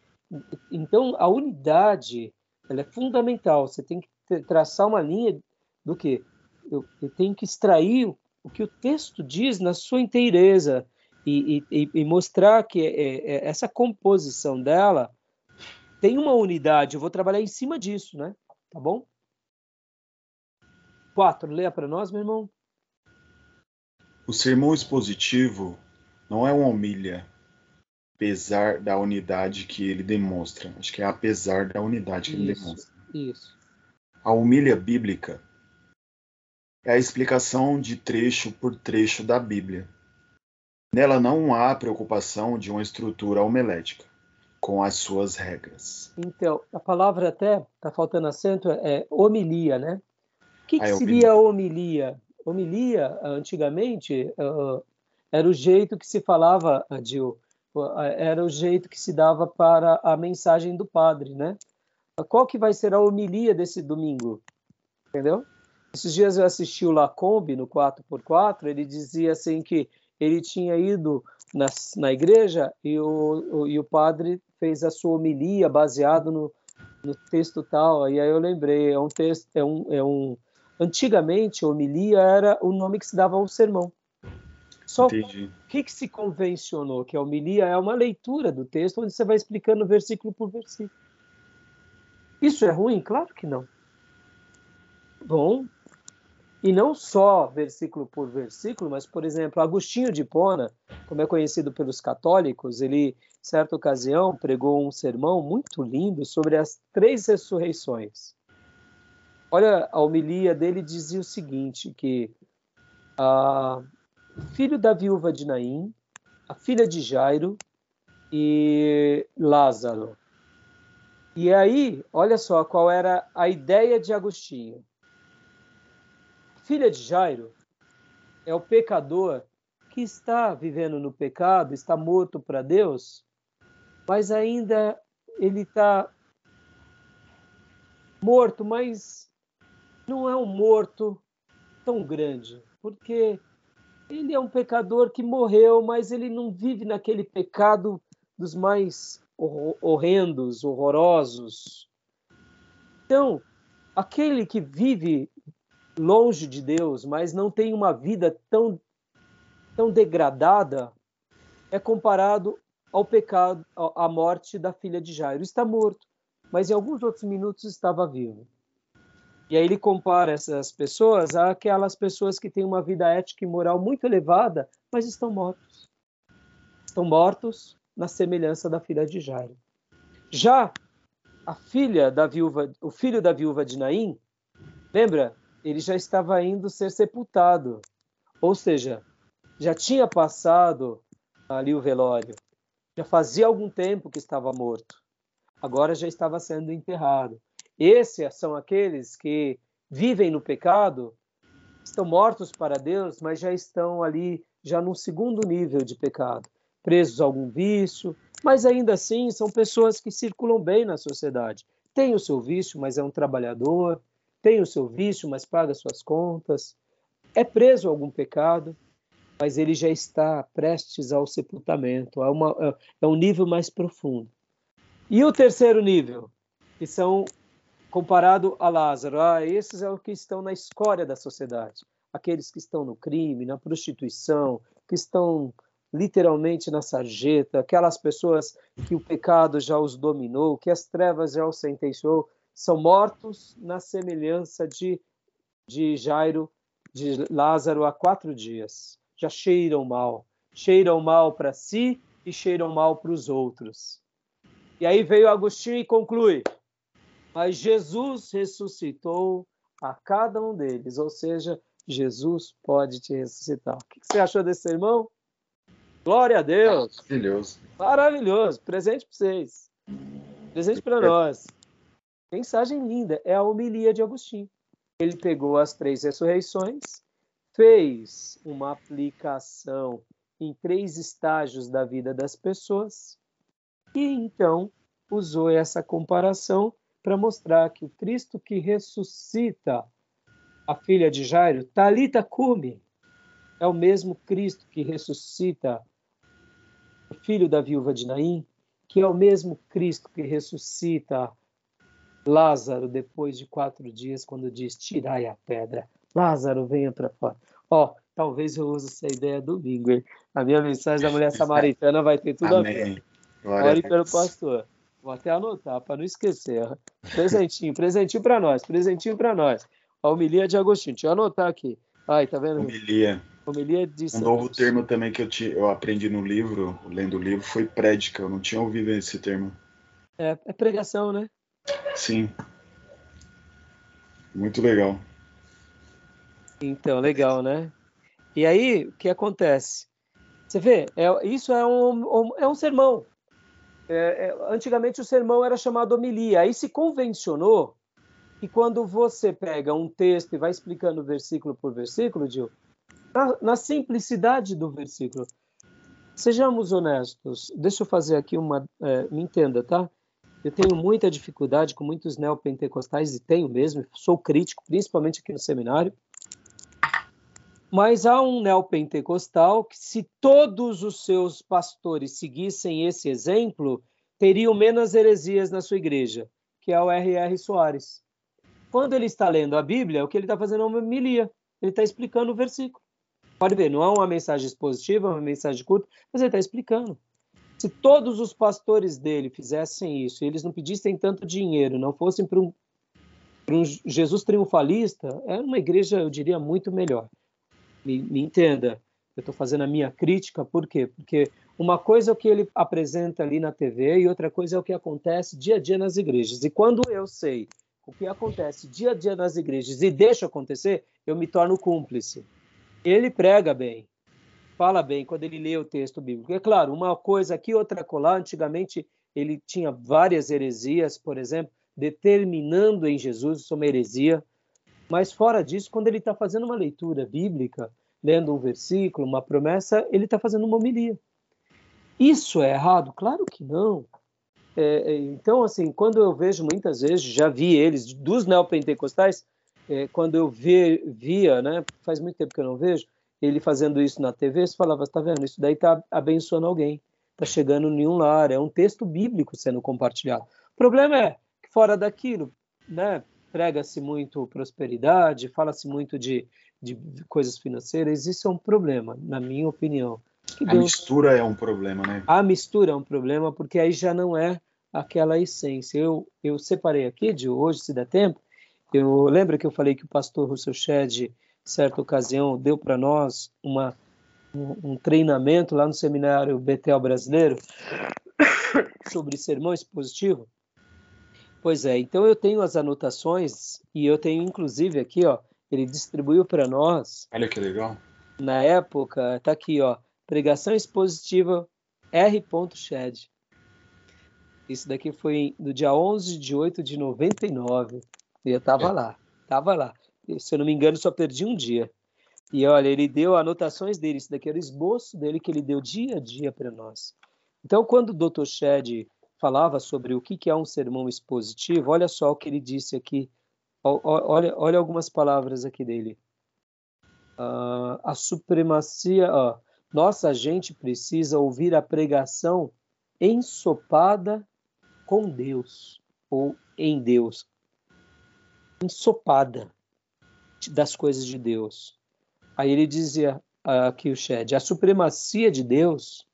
então, a unidade, ela é fundamental. Você tem que traçar uma linha do que? Eu, eu tenho que extrair o que o texto diz na sua inteireza e, e, e mostrar que é, é, essa composição dela tem uma unidade, eu vou trabalhar em cima disso, né? Tá bom? Quatro, leia para nós, meu irmão. O sermão expositivo não é uma homilha, apesar da unidade que ele demonstra. Acho que é apesar da unidade que isso, ele demonstra. Isso. A humilha bíblica é a explicação de trecho por trecho da Bíblia. Nela não há preocupação de uma estrutura homilética com as suas regras. Então, a palavra até, está faltando acento, é homilia, né? O que, que ah, seria homilia? Homilia, antigamente, era o jeito que se falava, Adil, era o jeito que se dava para a mensagem do padre, né? Qual que vai ser a homilia desse domingo? Entendeu? Esses dias eu assisti o Lacombe no 4x4, ele dizia assim que ele tinha ido na, na igreja e o, o, e o padre fez a sua homilia baseado no, no texto tal. E aí eu lembrei, é um texto, é um, é um antigamente homilia era o nome que se dava ao sermão. Só Entendi. o que, que se convencionou que a homilia é uma leitura do texto onde você vai explicando versículo por versículo. Isso é ruim? Claro que não. Bom, e não só versículo por versículo, mas, por exemplo, Agostinho de Pona, como é conhecido pelos católicos, ele, certa ocasião, pregou um sermão muito lindo sobre as três ressurreições. Olha, a homilia dele dizia o seguinte, que a filho da viúva de Naim, a filha de Jairo e Lázaro. E aí, olha só qual era a ideia de Agostinho filha de Jairo é o pecador que está vivendo no pecado, está morto para Deus, mas ainda ele está morto, mas não é um morto tão grande, porque ele é um pecador que morreu, mas ele não vive naquele pecado dos mais horrendos, horrorosos. Então, aquele que vive longe de Deus, mas não tem uma vida tão, tão degradada, é comparado ao pecado, à morte da filha de Jairo. Está morto, mas em alguns outros minutos estava vivo. E aí ele compara essas pessoas àquelas pessoas que têm uma vida ética e moral muito elevada, mas estão mortos. Estão mortos na semelhança da filha de Jairo. Já a filha da viúva, o filho da viúva de Naim, lembra? Ele já estava indo ser sepultado. Ou seja, já tinha passado ali o velório. Já fazia algum tempo que estava morto. Agora já estava sendo enterrado. Esses são aqueles que vivem no pecado, estão mortos para Deus, mas já estão ali, já no segundo nível de pecado, presos a algum vício, mas ainda assim são pessoas que circulam bem na sociedade. Tem o seu vício, mas é um trabalhador, tem o seu vício, mas paga suas contas, é preso a algum pecado, mas ele já está prestes ao sepultamento, é, uma, é um nível mais profundo. E o terceiro nível, que são comparado a Lázaro. Ah, esses são os que estão na escória da sociedade. Aqueles que estão no crime, na prostituição, que estão literalmente na sarjeta, aquelas pessoas que o pecado já os dominou, que as trevas já os sentenciou, são mortos na semelhança de, de Jairo, de Lázaro há quatro dias. Já cheiram mal. Cheiram mal para si e cheiram mal para os outros. E aí veio Agostinho e conclui: mas Jesus ressuscitou a cada um deles, ou seja, Jesus pode te ressuscitar. O que você achou desse sermão? Glória a Deus! Maravilhoso. Maravilhoso. Presente para vocês. Presente para nós. Mensagem linda. É a homilia de Agostinho. Ele pegou as três ressurreições, fez uma aplicação em três estágios da vida das pessoas e então usou essa comparação para mostrar que o Cristo que ressuscita a filha de Jairo, Talita Cume, é o mesmo Cristo que ressuscita o filho da viúva de Naim, que é o mesmo Cristo que ressuscita Lázaro depois de quatro dias, quando diz: Tirai a pedra, Lázaro, venha para fora. Ó, oh, talvez eu use essa ideia domingo, hein? A minha mensagem da mulher samaritana vai ter tudo Amém. a ver. Ore pelo pastor. Vou até anotar para não esquecer. Presentinho, presentinho para nós, presentinho para nós. A homilia de Agostinho. Deixa eu anotar aqui. Ai, tá vendo? Homilia. Homilia de Um novo termo também que eu, te, eu aprendi no livro, lendo o livro, foi prédica. Eu não tinha ouvido esse termo. É, é pregação, né? Sim. Muito legal. Então, legal, né? E aí, o que acontece? Você vê, é, isso é um, é um sermão. É, é, antigamente o sermão era chamado homilia, aí se convencionou que quando você pega um texto e vai explicando versículo por versículo, Gil, na, na simplicidade do versículo, sejamos honestos, deixa eu fazer aqui uma, é, me entenda, tá? Eu tenho muita dificuldade com muitos neopentecostais, e tenho mesmo, sou crítico, principalmente aqui no seminário, mas há um neopentecostal que, se todos os seus pastores seguissem esse exemplo, teriam menos heresias na sua igreja, que é o R.R. Soares. Quando ele está lendo a Bíblia, o que ele está fazendo é uma homilia. Ele está explicando o versículo. Pode ver, não é uma mensagem expositiva, é uma mensagem curta, mas ele está explicando. Se todos os pastores dele fizessem isso, eles não pedissem tanto dinheiro, não fossem para um, um Jesus triunfalista, é uma igreja, eu diria, muito melhor me, me entenda. Eu estou fazendo a minha crítica, por quê? Porque uma coisa é o que ele apresenta ali na TV e outra coisa é o que acontece dia a dia nas igrejas. E quando eu sei o que acontece dia a dia nas igrejas e deixo acontecer, eu me torno cúmplice. Ele prega bem, fala bem quando ele lê o texto bíblico. É claro, uma coisa aqui, outra colar. Antigamente ele tinha várias heresias, por exemplo, determinando em Jesus, isso é uma heresia. Mas fora disso, quando ele está fazendo uma leitura bíblica, lendo um versículo, uma promessa, ele está fazendo uma homilia. Isso é errado? Claro que não. É, é, então, assim, quando eu vejo muitas vezes, já vi eles, dos neopentecostais, é, quando eu vi, via, né, faz muito tempo que eu não vejo, ele fazendo isso na TV, você falava, está vendo, isso daí está abençoando alguém, está chegando em um lar, é um texto bíblico sendo compartilhado. O problema é que fora daquilo, né, prega-se muito prosperidade, fala-se muito de, de coisas financeiras, isso é um problema, na minha opinião. Que a Deus... mistura é um problema, né? A mistura é um problema, porque aí já não é aquela essência. Eu, eu separei aqui de hoje, se der tempo, eu lembro que eu falei que o pastor Russell Shedd, certa ocasião, deu para nós uma, um, um, treinamento lá no seminário Betel Brasileiro sobre sermão expositivo. Pois é, então eu tenho as anotações e eu tenho inclusive aqui, ó, ele distribuiu para nós. Olha que legal. Na época, tá aqui, ó, pregação expositiva R. Shed. Isso daqui foi no dia 11 de 8 de 99. E eu estava é. lá, estava lá. Se eu não me engano, só perdi um dia. E olha, ele deu anotações dele. Isso daqui era o esboço dele que ele deu dia a dia para nós. Então, quando o Dr. Shed falava sobre o que é um sermão expositivo, olha só o que ele disse aqui. Olha, olha algumas palavras aqui dele. Uh, a supremacia. Uh, nossa gente precisa ouvir a pregação ensopada com Deus ou em Deus, ensopada das coisas de Deus. Aí ele dizia aqui o Shed, a supremacia de Deus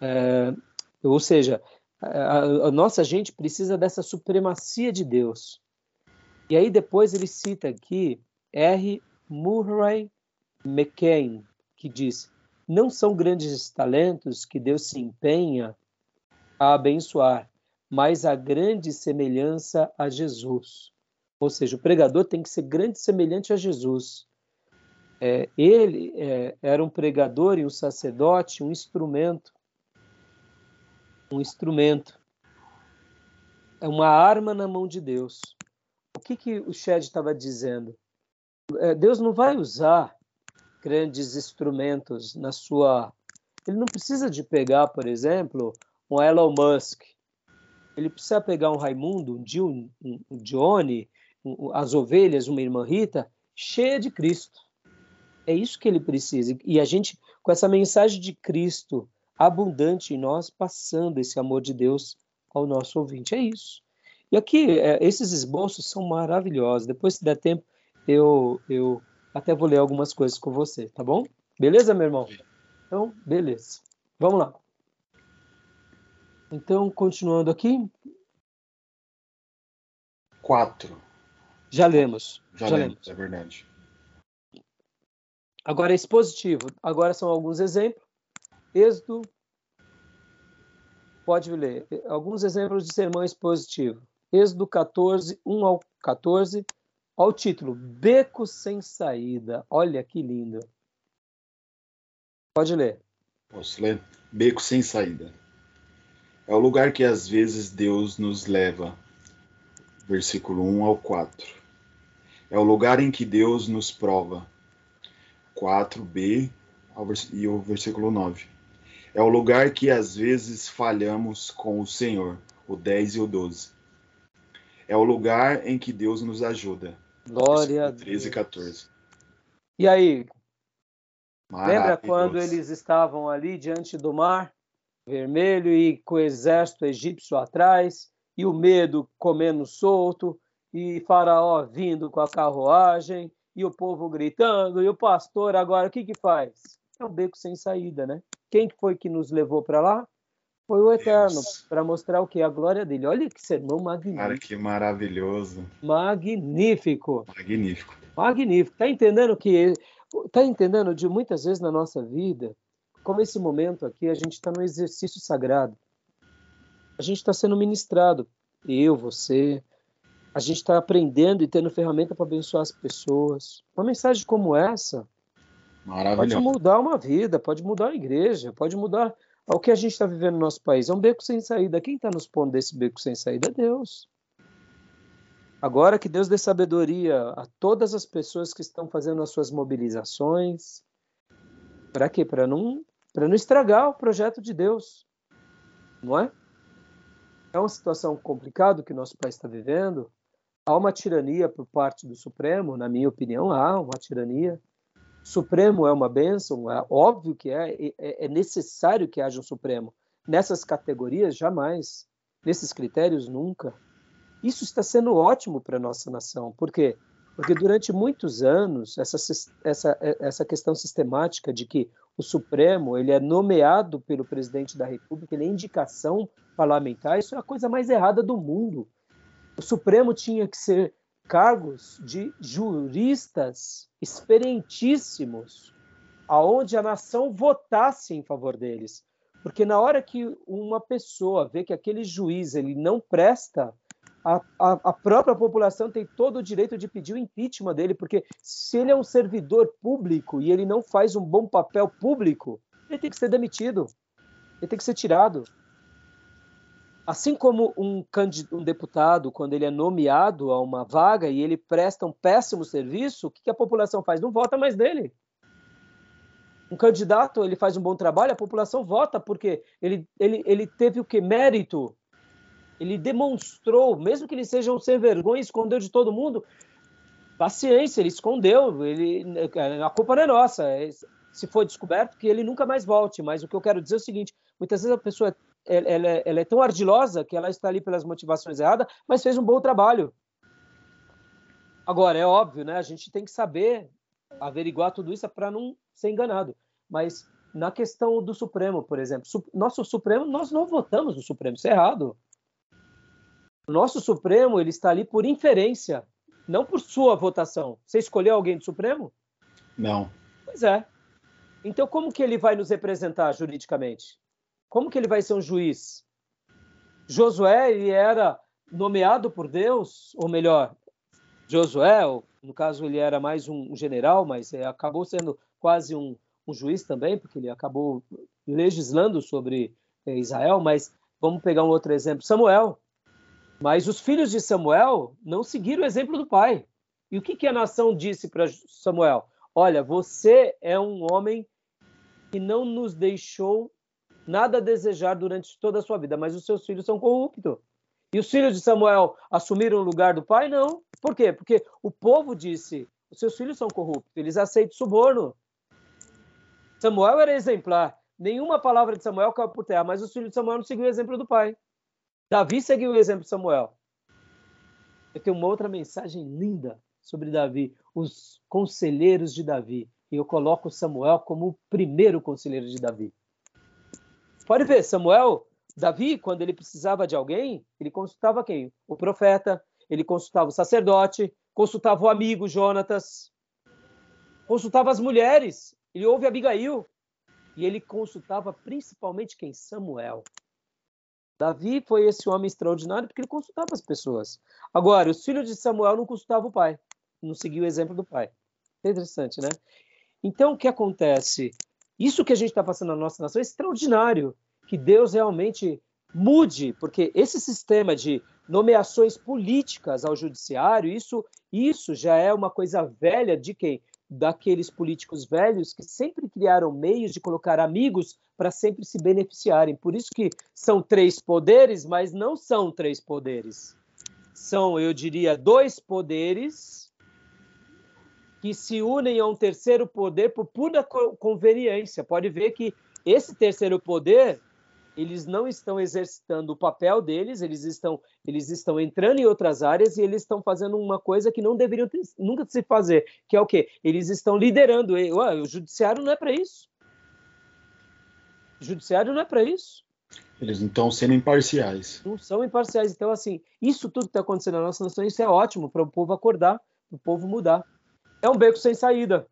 é, ou seja, a, a nossa gente precisa dessa supremacia de Deus. E aí depois ele cita aqui R. Murray McCain, que diz: não são grandes talentos que Deus se empenha a abençoar, mas a grande semelhança a Jesus. Ou seja, o pregador tem que ser grande semelhante a Jesus. É, ele é, era um pregador e um sacerdote, um instrumento um instrumento, é uma arma na mão de Deus. O que, que o Shed estava dizendo? É, Deus não vai usar grandes instrumentos na sua. Ele não precisa de pegar, por exemplo, um Elon Musk. Ele precisa pegar um Raimundo, um, um, um Johnny, as ovelhas, uma irmã Rita, cheia de Cristo. É isso que ele precisa. E a gente, com essa mensagem de Cristo abundante em nós, passando esse amor de Deus ao nosso ouvinte. É isso. E aqui, é, esses esboços são maravilhosos. Depois, se der tempo, eu, eu até vou ler algumas coisas com você, tá bom? Beleza, meu irmão? Então, beleza. Vamos lá. Então, continuando aqui. Quatro. Já lemos. Já, já lemos, lemos, é verdade. Agora, expositivo. Agora são alguns exemplos. Êxodo, pode ler, alguns exemplos de sermão expositivo. Êxodo 14, 1 ao 14, ao título, Beco sem saída. Olha que lindo. Pode ler. Posso ler? Beco sem saída. É o lugar que às vezes Deus nos leva. Versículo 1 ao 4. É o lugar em que Deus nos prova. 4b e o versículo 9. É o lugar que às vezes falhamos com o Senhor, o 10 e o 12. É o lugar em que Deus nos ajuda. Glória a Deus. 13 e 14. E aí? Lembra quando eles estavam ali diante do mar vermelho e com o exército egípcio atrás e o medo comendo solto e Faraó vindo com a carruagem e o povo gritando e o pastor agora o que que faz? É um beco sem saída, né? Quem foi que nos levou para lá? Foi o Eterno, para mostrar o que? A glória dele. Olha que sermão magnífico. Cara, que maravilhoso. Magnífico. Magnífico. Magnífico. Tá entendendo que. Tá entendendo de muitas vezes na nossa vida, como esse momento aqui, a gente está no exercício sagrado. A gente está sendo ministrado. Eu, você. A gente está aprendendo e tendo ferramenta para abençoar as pessoas. Uma mensagem como essa Pode mudar uma vida, pode mudar a igreja, pode mudar o que a gente está vivendo no nosso país. É um beco sem saída. Quem está nos pondo desse beco sem saída é Deus. Agora que Deus dê sabedoria a todas as pessoas que estão fazendo as suas mobilizações. Para quê? Para não, não estragar o projeto de Deus. Não é? É uma situação complicada que nosso país está vivendo. Há uma tirania por parte do Supremo, na minha opinião, há uma tirania. Supremo é uma bênção, é óbvio que é, é, é necessário que haja um Supremo. Nessas categorias, jamais. Nesses critérios, nunca. Isso está sendo ótimo para a nossa nação. Por quê? Porque durante muitos anos, essa, essa, essa questão sistemática de que o Supremo ele é nomeado pelo presidente da República, ele é indicação parlamentar, isso é a coisa mais errada do mundo. O Supremo tinha que ser cargos de juristas experientíssimos, aonde a nação votasse em favor deles. Porque na hora que uma pessoa vê que aquele juiz ele não presta, a, a, a, própria população tem todo o direito de pedir o impeachment dele, porque se ele é um servidor público e ele não faz um bom papel público, ele tem que ser demitido, ele tem que ser tirado. Assim como um, um deputado, quando ele é nomeado a uma vaga e ele presta um péssimo serviço, o que a população faz? Não vota mais nele. Um candidato, ele faz um bom trabalho, a população vota porque ele, ele, ele teve o que? Mérito ele demonstrou, mesmo que ele seja um sem vergonha, escondeu de todo mundo, paciência, ele escondeu, ele, a culpa não é nossa, é, se for descoberto, que ele nunca mais volte. Mas o que eu quero dizer é o seguinte: muitas vezes a pessoa ela, ela, ela é tão ardilosa que ela está ali pelas motivações erradas, mas fez um bom trabalho. Agora, é óbvio, né? A gente tem que saber averiguar tudo isso para não ser enganado. Mas na questão do Supremo, por exemplo, nosso Supremo, nós não votamos no Supremo, isso é errado. O nosso Supremo ele está ali por inferência, não por sua votação. Você escolheu alguém do Supremo? Não. Pois é. Então como que ele vai nos representar juridicamente? Como que ele vai ser um juiz? Josué ele era nomeado por Deus, ou melhor, Josué, no caso ele era mais um general, mas é, acabou sendo quase um, um juiz também, porque ele acabou legislando sobre é, Israel. Mas vamos pegar um outro exemplo: Samuel. Mas os filhos de Samuel não seguiram o exemplo do pai. E o que, que a nação disse para Samuel? Olha, você é um homem que não nos deixou nada a desejar durante toda a sua vida, mas os seus filhos são corruptos. E os filhos de Samuel assumiram o lugar do pai? Não. Por quê? Porque o povo disse: os seus filhos são corruptos, eles aceitam suborno. Samuel era exemplar. Nenhuma palavra de Samuel caiu por terra, mas os filhos de Samuel não seguiram o exemplo do pai. Davi seguiu o exemplo de Samuel. Eu tenho uma outra mensagem linda sobre Davi, os conselheiros de Davi. E eu coloco Samuel como o primeiro conselheiro de Davi. Pode ver, Samuel, Davi, quando ele precisava de alguém, ele consultava quem? O profeta, ele consultava o sacerdote, consultava o amigo Jonatas, consultava as mulheres, ele ouve Abigail, e ele consultava principalmente quem? Samuel. Davi foi esse homem extraordinário porque ele consultava as pessoas. Agora, os filhos de Samuel não consultavam o pai, não seguiu o exemplo do pai. Interessante, né? Então, o que acontece? Isso que a gente está passando na nossa nação é extraordinário. Que Deus realmente mude, porque esse sistema de nomeações políticas ao judiciário, isso, isso já é uma coisa velha de quem? daqueles políticos velhos que sempre criaram meios de colocar amigos para sempre se beneficiarem. Por isso que são três poderes, mas não são três poderes. São, eu diria, dois poderes que se unem a um terceiro poder por pura conveniência. Pode ver que esse terceiro poder eles não estão exercitando o papel deles, eles estão, eles estão entrando em outras áreas e eles estão fazendo uma coisa que não deveriam ter, nunca se fazer, que é o quê? Eles estão liderando. Ué, o judiciário não é para isso. O judiciário não é para isso. Eles não estão sendo imparciais. Não são imparciais. Então, assim, isso tudo que está acontecendo na nossa nação, isso é ótimo para o povo acordar, para o povo mudar. É um beco sem saída.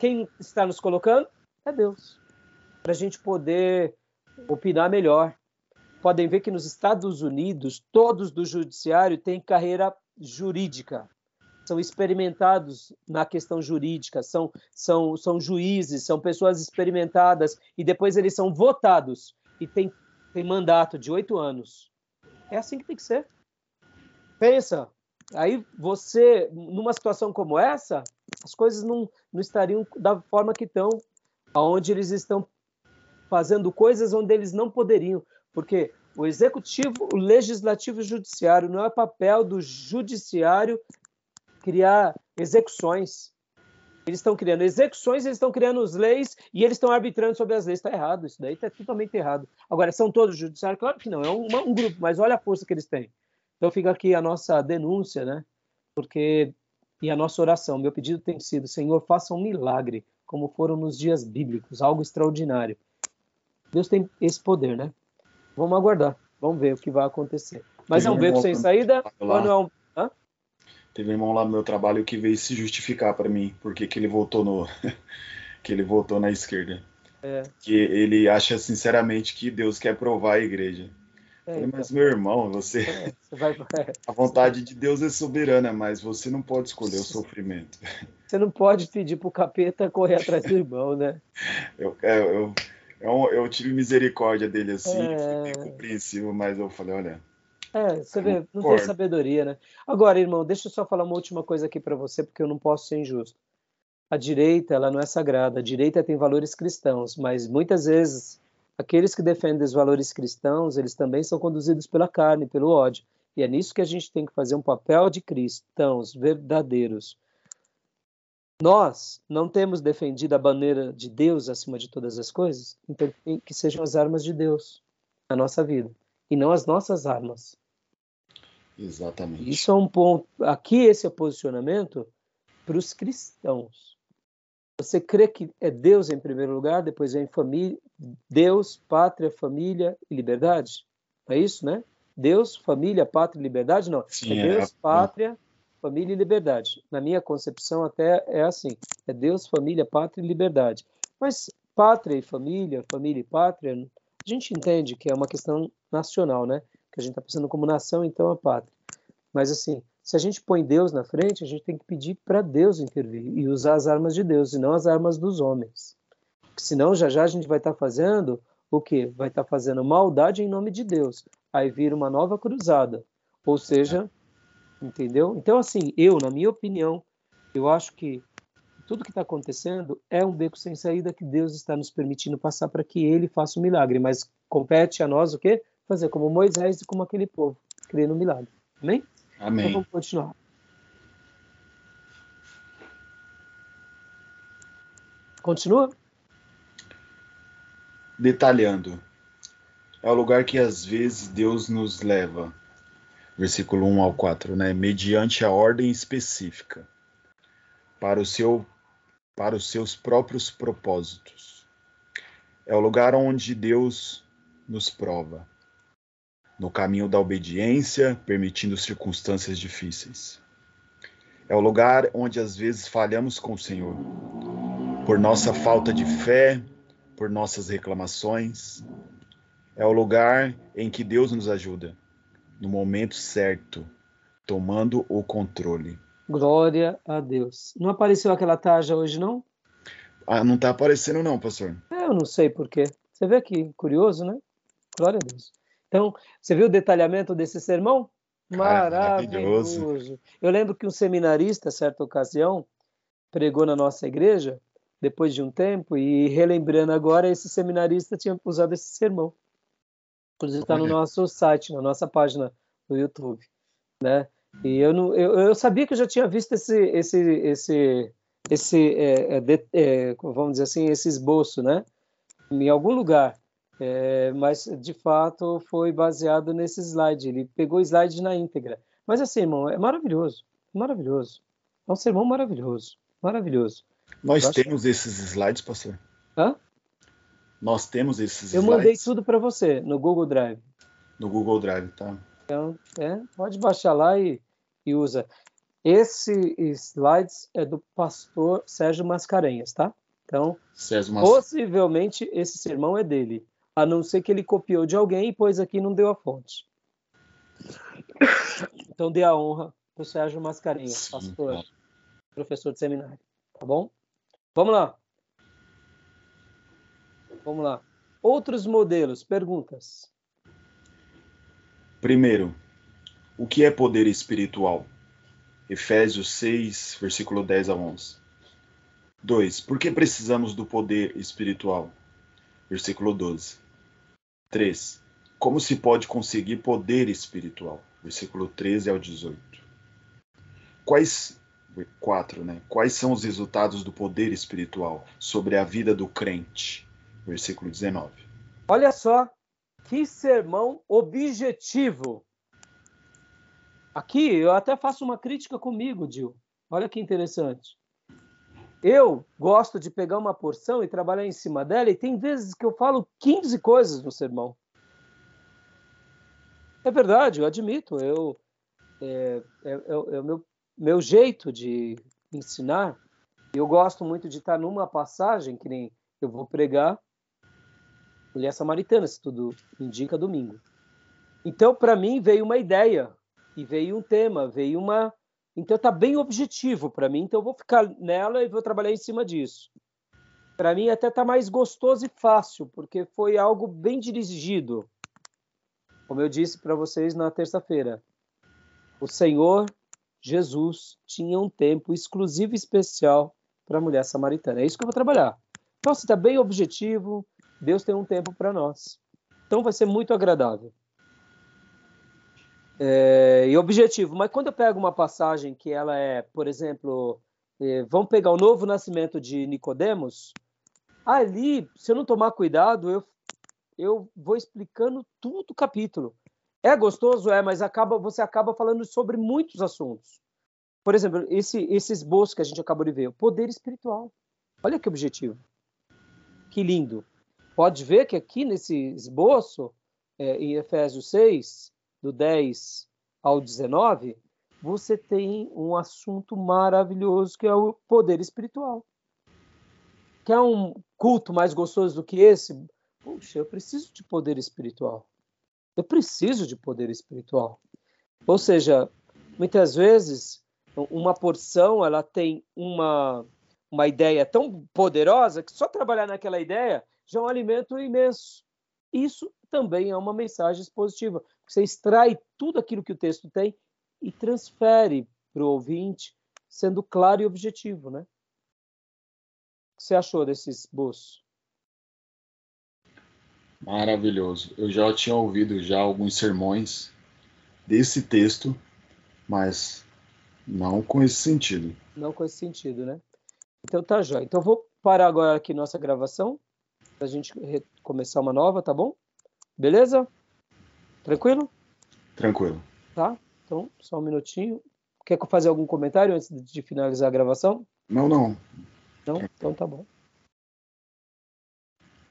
Quem está nos colocando é Deus. Para a gente poder opinar melhor. Podem ver que nos Estados Unidos, todos do judiciário têm carreira jurídica, são experimentados na questão jurídica, são, são, são juízes, são pessoas experimentadas e depois eles são votados e tem, tem mandato de oito anos. É assim que tem que ser. Pensa, aí você, numa situação como essa, as coisas não, não estariam da forma que estão, aonde eles estão fazendo coisas onde eles não poderiam, porque o executivo, o legislativo e o judiciário não é papel do judiciário criar execuções. Eles estão criando execuções, eles estão criando as leis e eles estão arbitrando sobre as leis. Está errado, isso daí está totalmente errado. Agora, são todos judiciários? Claro que não, é um, um grupo, mas olha a força que eles têm. Então fica aqui a nossa denúncia, né? Porque e a nossa oração, meu pedido tem sido, Senhor, faça um milagre, como foram nos dias bíblicos, algo extraordinário. Deus tem esse poder, né? Vamos aguardar, vamos ver o que vai acontecer. Mas é um beco sem saída ou não é um... Teve um irmão lá no meu trabalho que veio se justificar para mim, porque que ele voltou no que ele voltou na esquerda. É. Que ele acha sinceramente que Deus quer provar a igreja. É, mas então. meu irmão, você. É, você vai... a vontade de Deus é soberana, mas você não pode escolher o sofrimento. Você não pode pedir pro capeta correr atrás do irmão, né? Eu, é, eu, eu, eu tive misericórdia dele assim, é... compreensivo, mas eu falei, olha. É, você vê, não tem sabedoria, né? Agora, irmão, deixa eu só falar uma última coisa aqui para você, porque eu não posso ser injusto. A direita, ela não é sagrada. A direita tem valores cristãos, mas muitas vezes aqueles que defendem os valores cristãos, eles também são conduzidos pela carne, pelo ódio. E é nisso que a gente tem que fazer um papel de cristãos verdadeiros. Nós não temos defendido a bandeira de Deus acima de todas as coisas, então que sejam as armas de Deus na nossa vida e não as nossas armas. Exatamente. Isso é um ponto. Aqui esse é o posicionamento para os cristãos. Você crê que é Deus em primeiro lugar, depois vem família, Deus, pátria, família e liberdade? É isso, né? Deus, família, pátria e liberdade? Não. Sim, é Deus, é... pátria, família e liberdade. Na minha concepção até é assim. É Deus, família, pátria e liberdade. Mas pátria e família, família e pátria, a gente entende que é uma questão nacional, né? Que a gente está pensando como nação, então a pátria. Mas assim, se a gente põe Deus na frente, a gente tem que pedir para Deus intervir e usar as armas de Deus e não as armas dos homens. Porque senão já já a gente vai estar tá fazendo o quê? Vai estar tá fazendo maldade em nome de Deus. Aí vira uma nova cruzada. Ou seja, entendeu? Então assim, eu, na minha opinião, eu acho que tudo que está acontecendo é um beco sem saída que Deus está nos permitindo passar para que Ele faça o um milagre. Mas compete a nós o quê? Fazer como Moisés e como aquele povo, crer no milagre. Amém? Amém. Então vamos continuar. Continua? Detalhando. É o lugar que às vezes Deus nos leva. Versículo 1 ao 4, né? Mediante a ordem específica. Para o seu para os seus próprios propósitos. É o lugar onde Deus nos prova no caminho da obediência, permitindo circunstâncias difíceis. É o lugar onde às vezes falhamos com o Senhor, por nossa falta de fé, por nossas reclamações. É o lugar em que Deus nos ajuda, no momento certo, tomando o controle. Glória a Deus. Não apareceu aquela tarja hoje, não? Ah, não está aparecendo, não, pastor. É, eu não sei porquê. Você vê que curioso, né? Glória a Deus. Então, você viu o detalhamento desse sermão? Maravilhoso. Maravilhoso. Eu lembro que um seminarista, certa ocasião, pregou na nossa igreja, depois de um tempo, e relembrando agora, esse seminarista tinha usado esse sermão. Inclusive está no nosso site, na nossa página do YouTube, né? E eu, não, eu, eu sabia que eu já tinha visto esse, esse, esse, esse é, é, é, vamos dizer assim, esse esboço, né? Em algum lugar. É, mas de fato foi baseado nesse slide. Ele pegou o slide na íntegra. Mas assim, irmão, é maravilhoso, maravilhoso. É um sermão maravilhoso, maravilhoso. Nós temos esses slides, pastor? Hã? Nós temos esses Eu slides. Eu mandei tudo para você no Google Drive. No Google Drive, tá? Então, é, pode baixar lá e, e usa. Esse slides é do pastor Sérgio Mascarenhas, tá? Então, Mas... possivelmente esse sermão é dele a não ser que ele copiou de alguém e pôs aqui não deu a fonte. Então dê a honra para o Sérgio Mascarenhas, pastor, tá. professor de seminário. Tá bom? Vamos lá. Vamos lá. Outros modelos, perguntas. Primeiro, o que é poder espiritual? Efésios 6, versículo 10 a 11. 2. Por que precisamos do poder espiritual? Versículo 12. 3. Como se pode conseguir poder espiritual? Versículo 13 ao 18. Quais 4, né? Quais são os resultados do poder espiritual sobre a vida do crente? Versículo 19. Olha só que sermão objetivo. Aqui eu até faço uma crítica comigo, Dil. Olha que interessante. Eu gosto de pegar uma porção e trabalhar em cima dela, e tem vezes que eu falo 15 coisas no sermão. É verdade, eu admito. Eu, é, é, é, é o meu, meu jeito de ensinar. Eu gosto muito de estar numa passagem, que nem eu vou pregar mulher samaritana, se tudo indica domingo. Então, para mim, veio uma ideia, e veio um tema, veio uma. Então, está bem objetivo para mim, então eu vou ficar nela e vou trabalhar em cima disso. Para mim, até está mais gostoso e fácil, porque foi algo bem dirigido. Como eu disse para vocês na terça-feira, o Senhor Jesus tinha um tempo exclusivo e especial para a mulher samaritana. É isso que eu vou trabalhar. Então, se está bem objetivo, Deus tem um tempo para nós. Então, vai ser muito agradável. É, e objetivo. Mas quando eu pego uma passagem que ela é, por exemplo, é, vamos pegar o novo nascimento de Nicodemos, ali, se eu não tomar cuidado, eu, eu vou explicando tudo o capítulo. É gostoso, é, mas acaba, você acaba falando sobre muitos assuntos. Por exemplo, esse, esse esboço que a gente acabou de ver, o poder espiritual. Olha que objetivo. Que lindo. Pode ver que aqui nesse esboço, é, em Efésios 6, do 10 ao 19, você tem um assunto maravilhoso que é o poder espiritual. Quer um culto mais gostoso do que esse? Puxa, eu preciso de poder espiritual. Eu preciso de poder espiritual. Ou seja, muitas vezes uma porção ela tem uma uma ideia tão poderosa que só trabalhar naquela ideia já é um alimento imenso. Isso também é uma mensagem positiva. Você extrai tudo aquilo que o texto tem e transfere para o ouvinte, sendo claro e objetivo, né? O que você achou desse esboço? Maravilhoso. Eu já tinha ouvido já alguns sermões desse texto, mas não com esse sentido. Não com esse sentido, né? Então tá já. Então vou parar agora aqui nossa gravação para a gente começar uma nova, tá bom? Beleza? Tranquilo? Tranquilo. Tá? Então, só um minutinho. Quer fazer algum comentário antes de finalizar a gravação? Não, não. Não? Então tá bom.